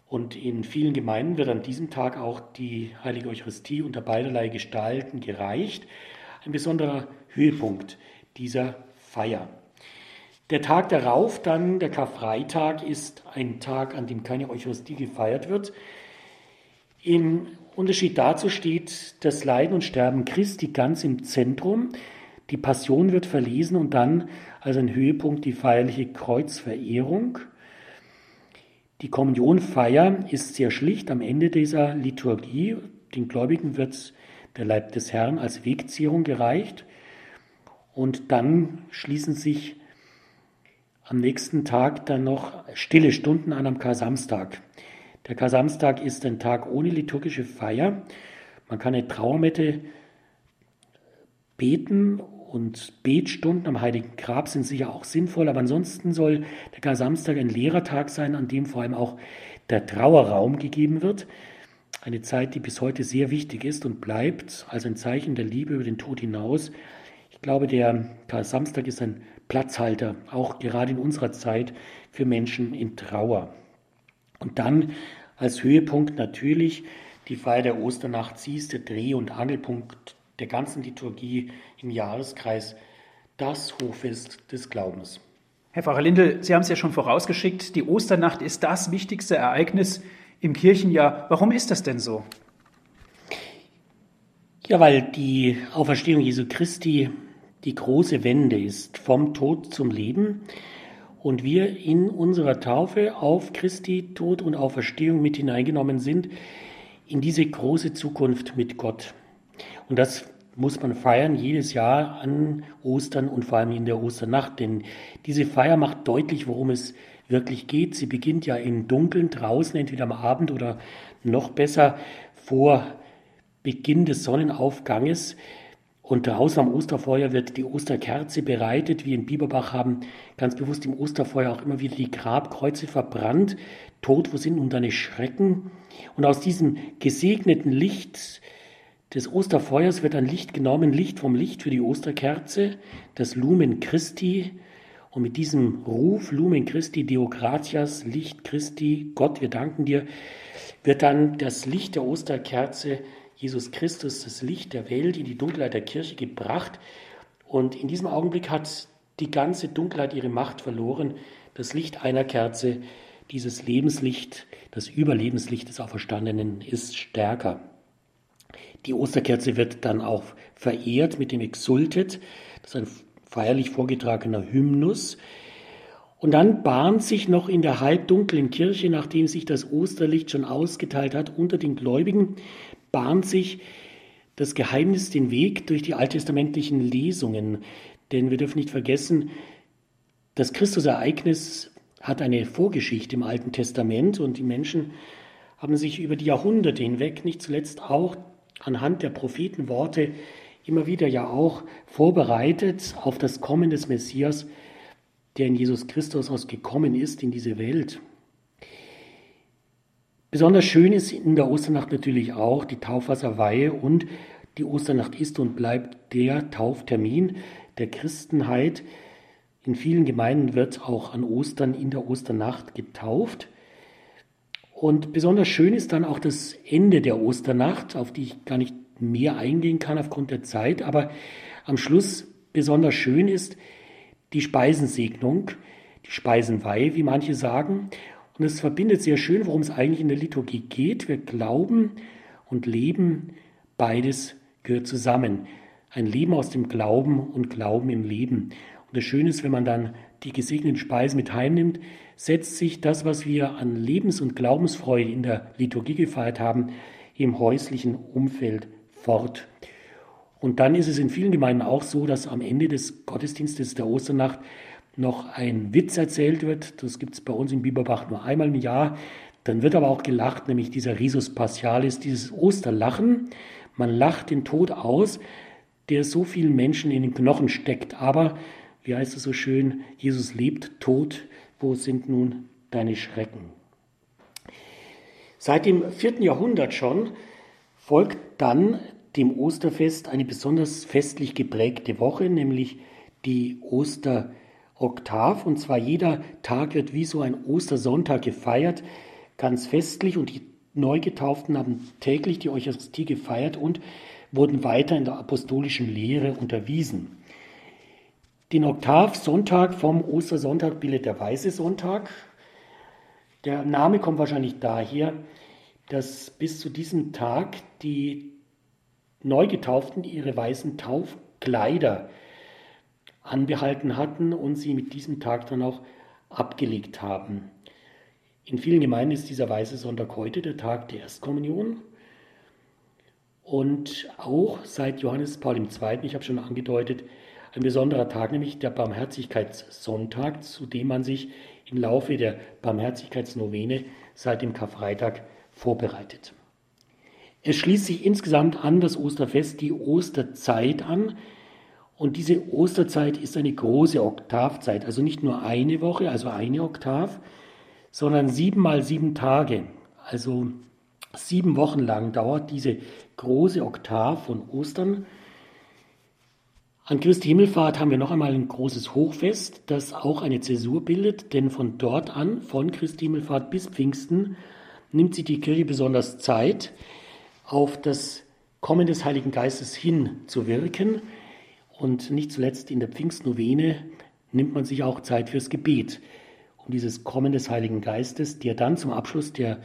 Und in vielen Gemeinden wird an diesem Tag auch die Heilige Eucharistie unter beiderlei Gestalten gereicht. Ein besonderer Höhepunkt dieser Feier. Der Tag darauf, dann der Karfreitag, ist ein Tag, an dem keine Eucharistie gefeiert wird. Im Unterschied dazu steht das Leiden und Sterben Christi ganz im Zentrum. Die Passion wird verlesen und dann als ein Höhepunkt die feierliche Kreuzverehrung. Die Kommunionfeier ist sehr schlicht am Ende dieser Liturgie. Den Gläubigen wird der Leib des Herrn als Wegzehrung gereicht. Und dann schließen sich am nächsten Tag dann noch stille Stunden an am Kar-Samstag. Der Kar-Samstag ist ein Tag ohne liturgische Feier. Man kann eine Trauermette beten und Betstunden am Heiligen Grab sind sicher auch sinnvoll, aber ansonsten soll der Kar-Samstag ein leerer Tag sein, an dem vor allem auch der Trauerraum gegeben wird. Eine Zeit, die bis heute sehr wichtig ist und bleibt als ein Zeichen der Liebe über den Tod hinaus. Ich glaube, der Samstag ist ein Platzhalter, auch gerade in unserer Zeit für Menschen in Trauer. Und dann als Höhepunkt natürlich die Feier der Osternacht. Sie ist der Dreh- und Angelpunkt der ganzen Liturgie im Jahreskreis, das Hochfest des Glaubens. Herr Pfarrer Lindel, Sie haben es ja schon vorausgeschickt, die Osternacht ist das wichtigste Ereignis im Kirchenjahr. Warum ist das denn so? Ja, weil die Auferstehung Jesu Christi die große Wende ist vom Tod zum Leben und wir in unserer Taufe auf Christi Tod und Auferstehung mit hineingenommen sind in diese große Zukunft mit Gott. Und das muss man feiern jedes Jahr an Ostern und vor allem in der Osternacht, denn diese Feier macht deutlich, worum es wirklich geht. Sie beginnt ja im Dunkeln draußen, entweder am Abend oder noch besser vor Beginn des Sonnenaufganges. Und draußen am Osterfeuer wird die Osterkerze bereitet. Wir in Bieberbach haben ganz bewusst im Osterfeuer auch immer wieder die Grabkreuze verbrannt. Tod, wo sind nun deine Schrecken? Und aus diesem gesegneten Licht des Osterfeuers wird ein Licht genommen, Licht vom Licht für die Osterkerze, das Lumen Christi. Und mit diesem Ruf Lumen Christi, Deo gratias, Licht Christi, Gott, wir danken dir, wird dann das Licht der Osterkerze Jesus Christus, das Licht der Welt, in die Dunkelheit der Kirche gebracht. Und in diesem Augenblick hat die ganze Dunkelheit ihre Macht verloren. Das Licht einer Kerze, dieses Lebenslicht, das Überlebenslicht des Auferstandenen ist stärker. Die Osterkerze wird dann auch verehrt mit dem Exultet, das ist ein feierlich vorgetragener Hymnus. Und dann bahnt sich noch in der halbdunklen Kirche, nachdem sich das Osterlicht schon ausgeteilt hat, unter den Gläubigen bahnt sich das Geheimnis den Weg durch die alttestamentlichen Lesungen. Denn wir dürfen nicht vergessen, das Christusereignis hat eine Vorgeschichte im Alten Testament und die Menschen haben sich über die Jahrhunderte hinweg, nicht zuletzt auch anhand der Prophetenworte, immer wieder ja auch vorbereitet auf das Kommen des Messias, der in Jesus Christus ausgekommen ist in diese Welt. Besonders schön ist in der Osternacht natürlich auch die Taufwasserweihe und die Osternacht ist und bleibt der Tauftermin der Christenheit. In vielen Gemeinden wird auch an Ostern in der Osternacht getauft. Und besonders schön ist dann auch das Ende der Osternacht, auf die ich gar nicht mehr eingehen kann aufgrund der Zeit. Aber am Schluss besonders schön ist die Speisensegnung, die Speisenweihe, wie manche sagen. Und es verbindet sehr schön, worum es eigentlich in der Liturgie geht. Wir glauben und leben, beides gehört zusammen. Ein Leben aus dem Glauben und Glauben im Leben. Und das Schöne ist, wenn man dann die gesegneten Speisen mit heimnimmt, setzt sich das, was wir an Lebens- und Glaubensfreude in der Liturgie gefeiert haben, im häuslichen Umfeld fort. Und dann ist es in vielen Gemeinden auch so, dass am Ende des Gottesdienstes der Osternacht noch ein Witz erzählt wird. Das gibt es bei uns in Bieberbach nur einmal im Jahr. Dann wird aber auch gelacht, nämlich dieser Risus Paschalis, dieses Osterlachen. Man lacht den Tod aus, der so vielen Menschen in den Knochen steckt. Aber, wie heißt es so schön, Jesus lebt, Tod, wo sind nun deine Schrecken? Seit dem vierten Jahrhundert schon folgt dann dem Osterfest eine besonders festlich geprägte Woche, nämlich die Oster Oktav. Und zwar jeder Tag wird wie so ein Ostersonntag gefeiert, ganz festlich. Und die Neugetauften haben täglich die Eucharistie gefeiert und wurden weiter in der apostolischen Lehre unterwiesen. Den Oktavsonntag vom Ostersonntag bildet der Weiße Sonntag. Der Name kommt wahrscheinlich daher, dass bis zu diesem Tag die Neugetauften ihre weißen Taufkleider anbehalten hatten und sie mit diesem Tag dann auch abgelegt haben. In vielen Gemeinden ist dieser Weiße Sonntag heute der Tag der Erstkommunion. Und auch seit Johannes Paul II., ich habe schon angedeutet, ein besonderer Tag, nämlich der Barmherzigkeitssonntag, zu dem man sich im Laufe der Barmherzigkeitsnovene seit dem Karfreitag vorbereitet. Es schließt sich insgesamt an das Osterfest die Osterzeit an, und diese Osterzeit ist eine große Oktavzeit, also nicht nur eine Woche, also eine Oktav, sondern sieben mal sieben Tage. Also sieben Wochen lang dauert diese große Oktav von Ostern. An Christi Himmelfahrt haben wir noch einmal ein großes Hochfest, das auch eine Zäsur bildet, denn von dort an, von Christi Himmelfahrt bis Pfingsten, nimmt sich die Kirche besonders Zeit, auf das Kommen des Heiligen Geistes hinzuwirken. Und nicht zuletzt in der Pfingstnovene nimmt man sich auch Zeit fürs Gebet, um dieses Kommen des Heiligen Geistes, der dann zum Abschluss der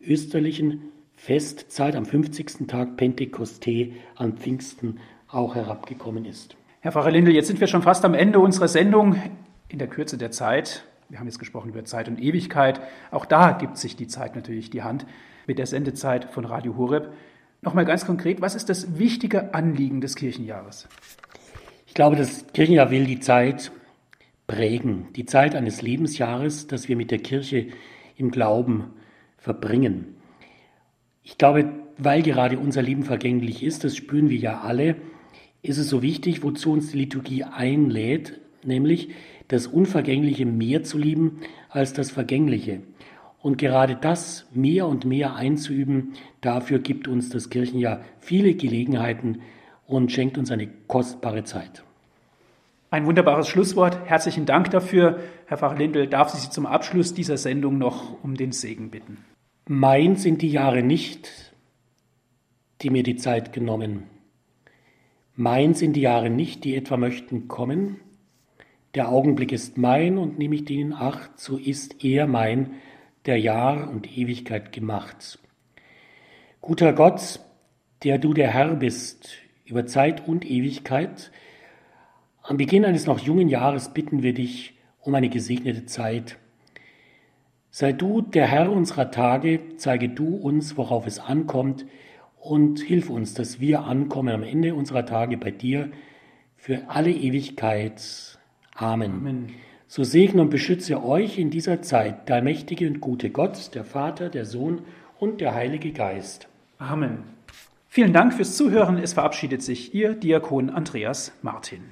österlichen Festzeit am 50. Tag Pentekoste an Pfingsten auch herabgekommen ist. Herr Pfarrer Lindel, jetzt sind wir schon fast am Ende unserer Sendung. In der Kürze der Zeit, wir haben jetzt gesprochen über Zeit und Ewigkeit, auch da gibt sich die Zeit natürlich die Hand mit der Sendezeit von Radio Horeb. Nochmal ganz konkret, was ist das wichtige Anliegen des Kirchenjahres? Ich glaube, das Kirchenjahr will die Zeit prägen, die Zeit eines Lebensjahres, das wir mit der Kirche im Glauben verbringen. Ich glaube, weil gerade unser Leben vergänglich ist, das spüren wir ja alle, ist es so wichtig, wozu uns die Liturgie einlädt, nämlich das Unvergängliche mehr zu lieben als das Vergängliche. Und gerade das mehr und mehr einzuüben, dafür gibt uns das Kirchenjahr viele Gelegenheiten und schenkt uns eine kostbare Zeit. Ein wunderbares Schlusswort. Herzlichen Dank dafür. Herr Pfarrer Lindel, darf ich Sie zum Abschluss dieser Sendung noch um den Segen bitten? Mein sind die Jahre nicht, die mir die Zeit genommen, Mein sind die Jahre nicht, die etwa möchten kommen. Der Augenblick ist mein und nehme ich den in Acht, so ist er mein, der Jahr und Ewigkeit gemacht. Guter Gott, der du der Herr bist über Zeit und Ewigkeit, am Beginn eines noch jungen Jahres bitten wir dich um eine gesegnete Zeit. Sei du der Herr unserer Tage, zeige du uns, worauf es ankommt, und hilf uns, dass wir ankommen am Ende unserer Tage bei dir für alle Ewigkeit. Amen. Amen. So segne und beschütze euch in dieser Zeit der mächtige und gute Gott, der Vater, der Sohn und der Heilige Geist. Amen. Vielen Dank fürs Zuhören. Es verabschiedet sich Ihr Diakon Andreas Martin.